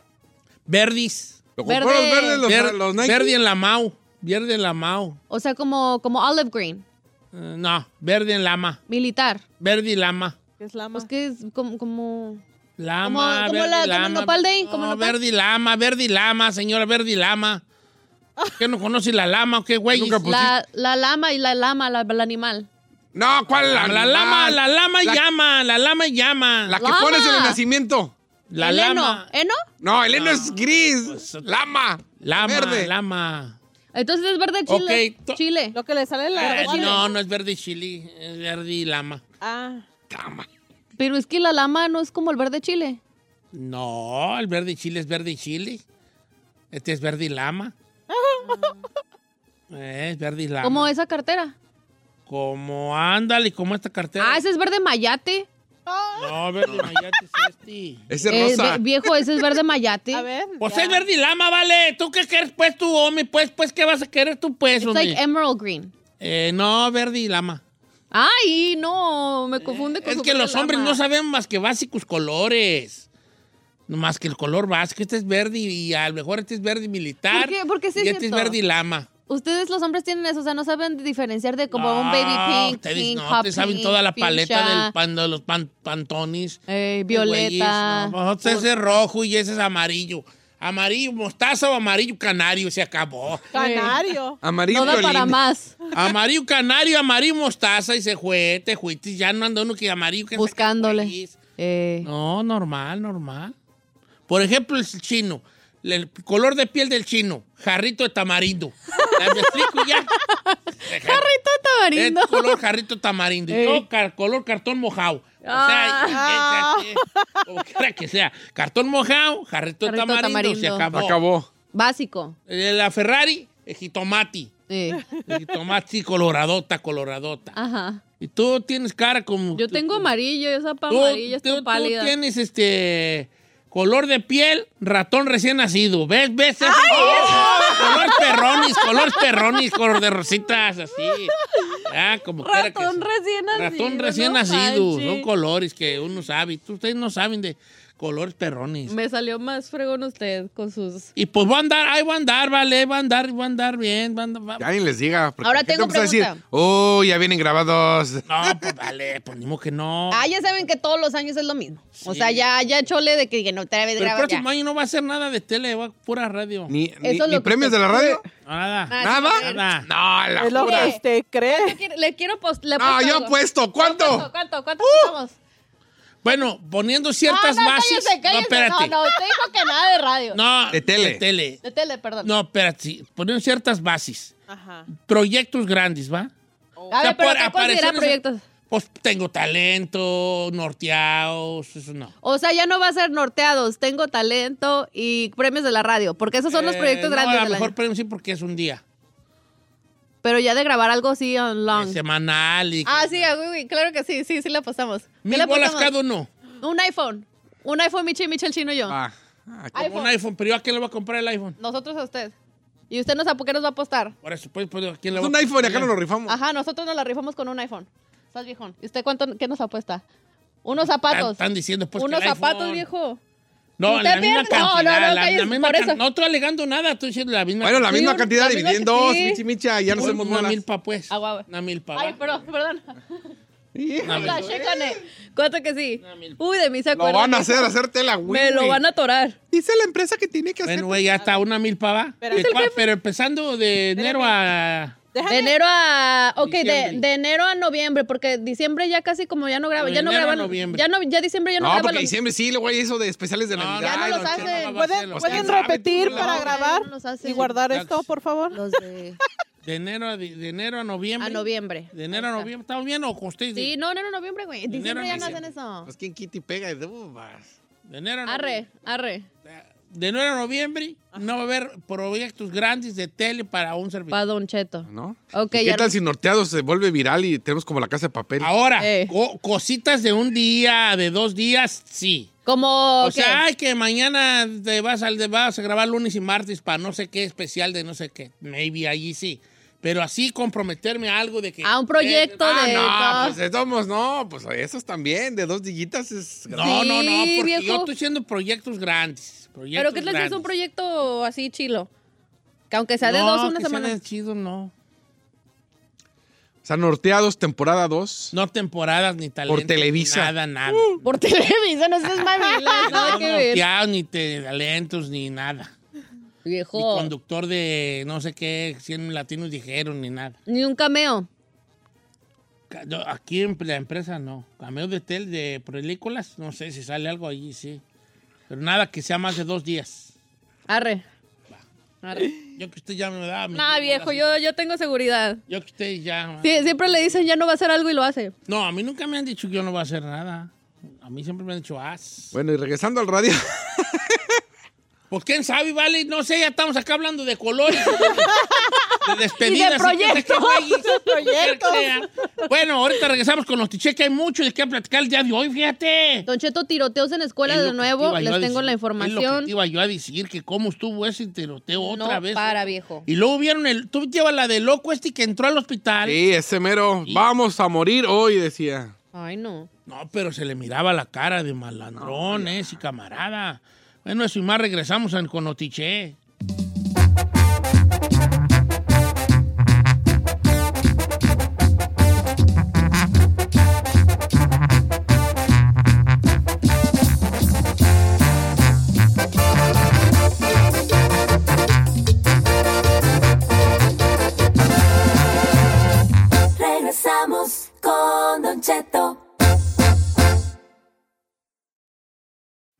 Verdis. ¿Lo Verde. compró los verdes, los, Ver- los Nike? verde en la Mau. Verde en la Mau. O sea, como, como olive green, Eh, no, verde en lama. militar. Verde y lama. Es la Pues que es como... como... Lama, Como- como verde la- como lama. como No, y lama, verde y lama, señora, verde y lama. ¿Qué no conoce la lama o qué, güey? La, la lama y la lama, la, el animal. No, ¿cuál? La, animal? lama, la lama La- llama, la lama llama. La que Lama. pones en el nacimiento. La ¿El lama. heno? ¿Heno? No, el heno es gris. Lama. Lama, Verde. lama. Entonces es verde chile. Ok, to- Chile. Lo que le sale la... Eh, no, no es verde y chili, es verde y lama. Ah, Pero es que la lama no es como el verde chile. No, el verde y chile es verde y chile. Este es verde y lama. Es verde y lama. Como esa cartera. Como ándale, como esta cartera. Ah, ese es verde mayate. No, verde mayate es este. Ese Eh, rosa. viejo, ese es verde mayate. a ver. Pues ya. es verde y lama, vale. ¿Tú qué quieres, pues, tú, hombre? Pues, pues, ¿qué vas a querer tú, pues, It's hombre? like emerald green. Eh, no, verde y lama. Ay, no, me confunde con Es que los hombres no saben más que básicos colores. No más que el color básico. Este es verde y, a lo mejor este es verde militar. ¿Por qué? Porque sí y es este es verde y lama. Ustedes los hombres tienen eso, o sea, no saben diferenciar de como No, un baby pink, ustedes pink, no, hot ustedes saben toda la paleta del pan, de los pan- pantones. eh, Güeyes, violeta. No, pues, ese es rojo y ese es amarillo. Amarillo mostaza o amarillo canario, se acabó. Canario. Amarillo no da para violín. más. Amarillo canario, amarillo mostaza y se fue, te fuiste. Ya no anda uno que amarillo que Buscándole. Eh, No, normal, normal. Por ejemplo, el chino. El color de piel del chino. Jarrito de tamarindo. ¿Me explico ya? Jarrito de tamarindo. Es color jarrito tamarindo. Y yo, car- color cartón mojado. O Ah. sea, es- es- como quiera que sea. Cartón mojado, jarrito, de Jarrito de tamarindo, se tamarindo. acabó. Acabó. Básico. Eh, La Ferrari, el jitomati. Eh, El jitomati coloradota, coloradota. Ajá. Y tú tienes cara como... Yo tengo amarillo, esa pa tú, amarilla, tú- está tú pálida. tienes este... Color de piel, ratón recién nacido. ¿Ves? ¿Ves? Ese- Color perronis, color perronis, color de rositas, así. Ah, como que Ratón recién nacido. Ratón recién no nacido. Son colores que uno sabe. Ustedes no saben de colores perronis. Me salió más fregón usted con sus... Y pues voy a andar, ahí voy a andar, vale, voy a andar, voy a andar bien. voy a andar- va- Que alguien les diga. Ahora tengo empieza a decir, pregunta. oh, ya vienen grabados. No, pues vale, pues ni modo que no. Ah, ya saben que todos los años es lo mismo. O sea, ya, ya chole de que, que no otra vez Pero el próximo ya. año no va a ser nada de tele, va a pura radio. Ni, ni, premios de la radio. Nada. Ah, ¿Nada? Nada. No, la Es lo que usted cree. Le quiero- Le quiero post- le No, apuesto yo apuesto. ¿Cuánto? ¿Cuánto? ¿Cuánto? ¿Cuánto apostamos? Bueno, poniendo ciertas no, no, bases. cállese, cállese. No, espérate. No, no, usted dijo que nada de radio. No, De tele. De tele. De tele, perdón. No, espérate. sí, Poniendo ciertas bases. Ajá. Proyectos grandes, ¿va? A ver, pero por ¿qué considera apariciones- proyectos? Pues tengo talento, norteados, eso no. O sea, ya no va a ser norteados, tengo talento y premios de la radio, porque esos son los Eh, proyectos no, grandes a lo mejor año. premio sí porque es un día. Pero ya de grabar algo así on long. Semanal y... Ah, sí, ah, güey, güey, claro que sí, sí, sí le apostamos. ¿Qué Mil bolas cada uno. Un iPhone. Un iPhone, Michi, Michi, el chino y yo. Ah, Como iPhone. un iPhone, pero yo a quién le voy a comprar el iPhone. Nosotros a usted. Y usted nos, ¿por qué nos va a apostar? Por eso, pues, pues, ¿a quién le es voy un a iPhone y acá no lo rifamos. Ajá, nosotros nos la rifamos con un iPhone. Estás viejón. ¿Y usted cuánto, qué nos apuesta? Unos zapatos. están diciendo pues que Unos el zapatos, iPhone. viejo. No, ¿Usted la misma cantidad. no, no, la, misma. No estoy alegando nada, estoy diciendo la misma Bueno, la misma Sí, cantidad misma- dos, sí. Michi Micha, ya no hacemos Una bolas. milpa, pues. Una milpa. Ay, va. perdón, perdón. Chécane. Cuánto que sí. Uy, de mí se Lo acuerdan. van a hacer, hacerte la Me lo van a atorar. Dice la empresa que tiene que hacer. Bueno, güey, ya está, una milpa va. Pero- ¿De cuál? Pero empezando de enero a... De enero a. Ok, de, de enero a noviembre, porque diciembre ya casi como ya no graba. De Ya no a graban. noviembre. Ya, no, ya diciembre ya no, No, graban. porque los- diciembre sí, luego hay eso de especiales de Navidad. ya no los hacen. ¿Pueden, Los pueden repetir tú, para no, grabar no los hacen. y guardar Ya- esto, por favor? Los de. De enero a, de, de enero a noviembre. A noviembre. De enero a noviembre. ¿Estamos bien o con usted? Sí, no, enero, noviembre, güey. Diciembre a ya no hacen eso. Pues quien quita y pega y de. De enero a Arre, arre. De enero a noviembre no va a haber proyectos grandes de tele para un servidor. Pa' Don Cheto. ¿No? Ok, ¿Y ¿Qué ya. tal si Norteados se vuelve viral y tenemos como la casa de papel? Ahora, Eh. co- cositas de un día, de dos días, sí. Como. O ¿qué? sea, ay, que mañana te vas, al, te vas a grabar lunes y martes para no sé qué especial de no sé qué. Maybe allí sí. Pero así comprometerme a algo de que... A un proyecto Ah, de. No, dos- pues somos, no, pues esos también, de dos dillitas es... No, no, no, porque viejo. yo estoy haciendo proyectos grandes. Proyectos Pero ¿qué tal si es un proyecto así chilo? Que aunque sea de No, dos, una que sea semana. de chido, no. O sea, Norteados, temporada 2. No temporadas ni talentos. Televisa. ni Nada, nada. Por Televisa, no seas nada no ver. norteados, ni te- talentos, ni nada. Ni Viejo. conductor de no sé qué, 100 latinos dijeron, ni nada. Ni un cameo. Aquí en la empresa no. Cameo de tel, de películas, no sé si sale algo allí, sí. Pero nada que sea más de dos días. Arre. Arre. Yo que usted ya me da... mi- Nah, viejo, yo, yo tengo seguridad. Yo que usted ya... Sí, siempre le dicen ya no va a hacer algo y lo hace. No, a mí nunca me han dicho que yo no voy a hacer nada. A mí siempre me han dicho, haz. Bueno, y regresando al radio. Pues quién sabe, vale, no sé, ya estamos acá hablando de colores, de, de despedidas. Y de proyectos. Proyectos. que sea. Bueno, ahorita regresamos con los tiches, que hay mucho de qué platicar el día de hoy, fíjate. Don Cheto, tiroteos en escuela Es de nuevo. Les tengo decir. la Es lo que información. te iba yo a decir, que cómo estuvo ese tiroteo otra no vez. para, viejo. Y luego vieron el, tú llevas la de loco este que entró al hospital. Sí, ese mero. Vamos a morir hoy, decía. Ay, no. No, pero se le miraba la cara de malandrón, ese camarada. Bueno, eso y más regresamos con Notiche.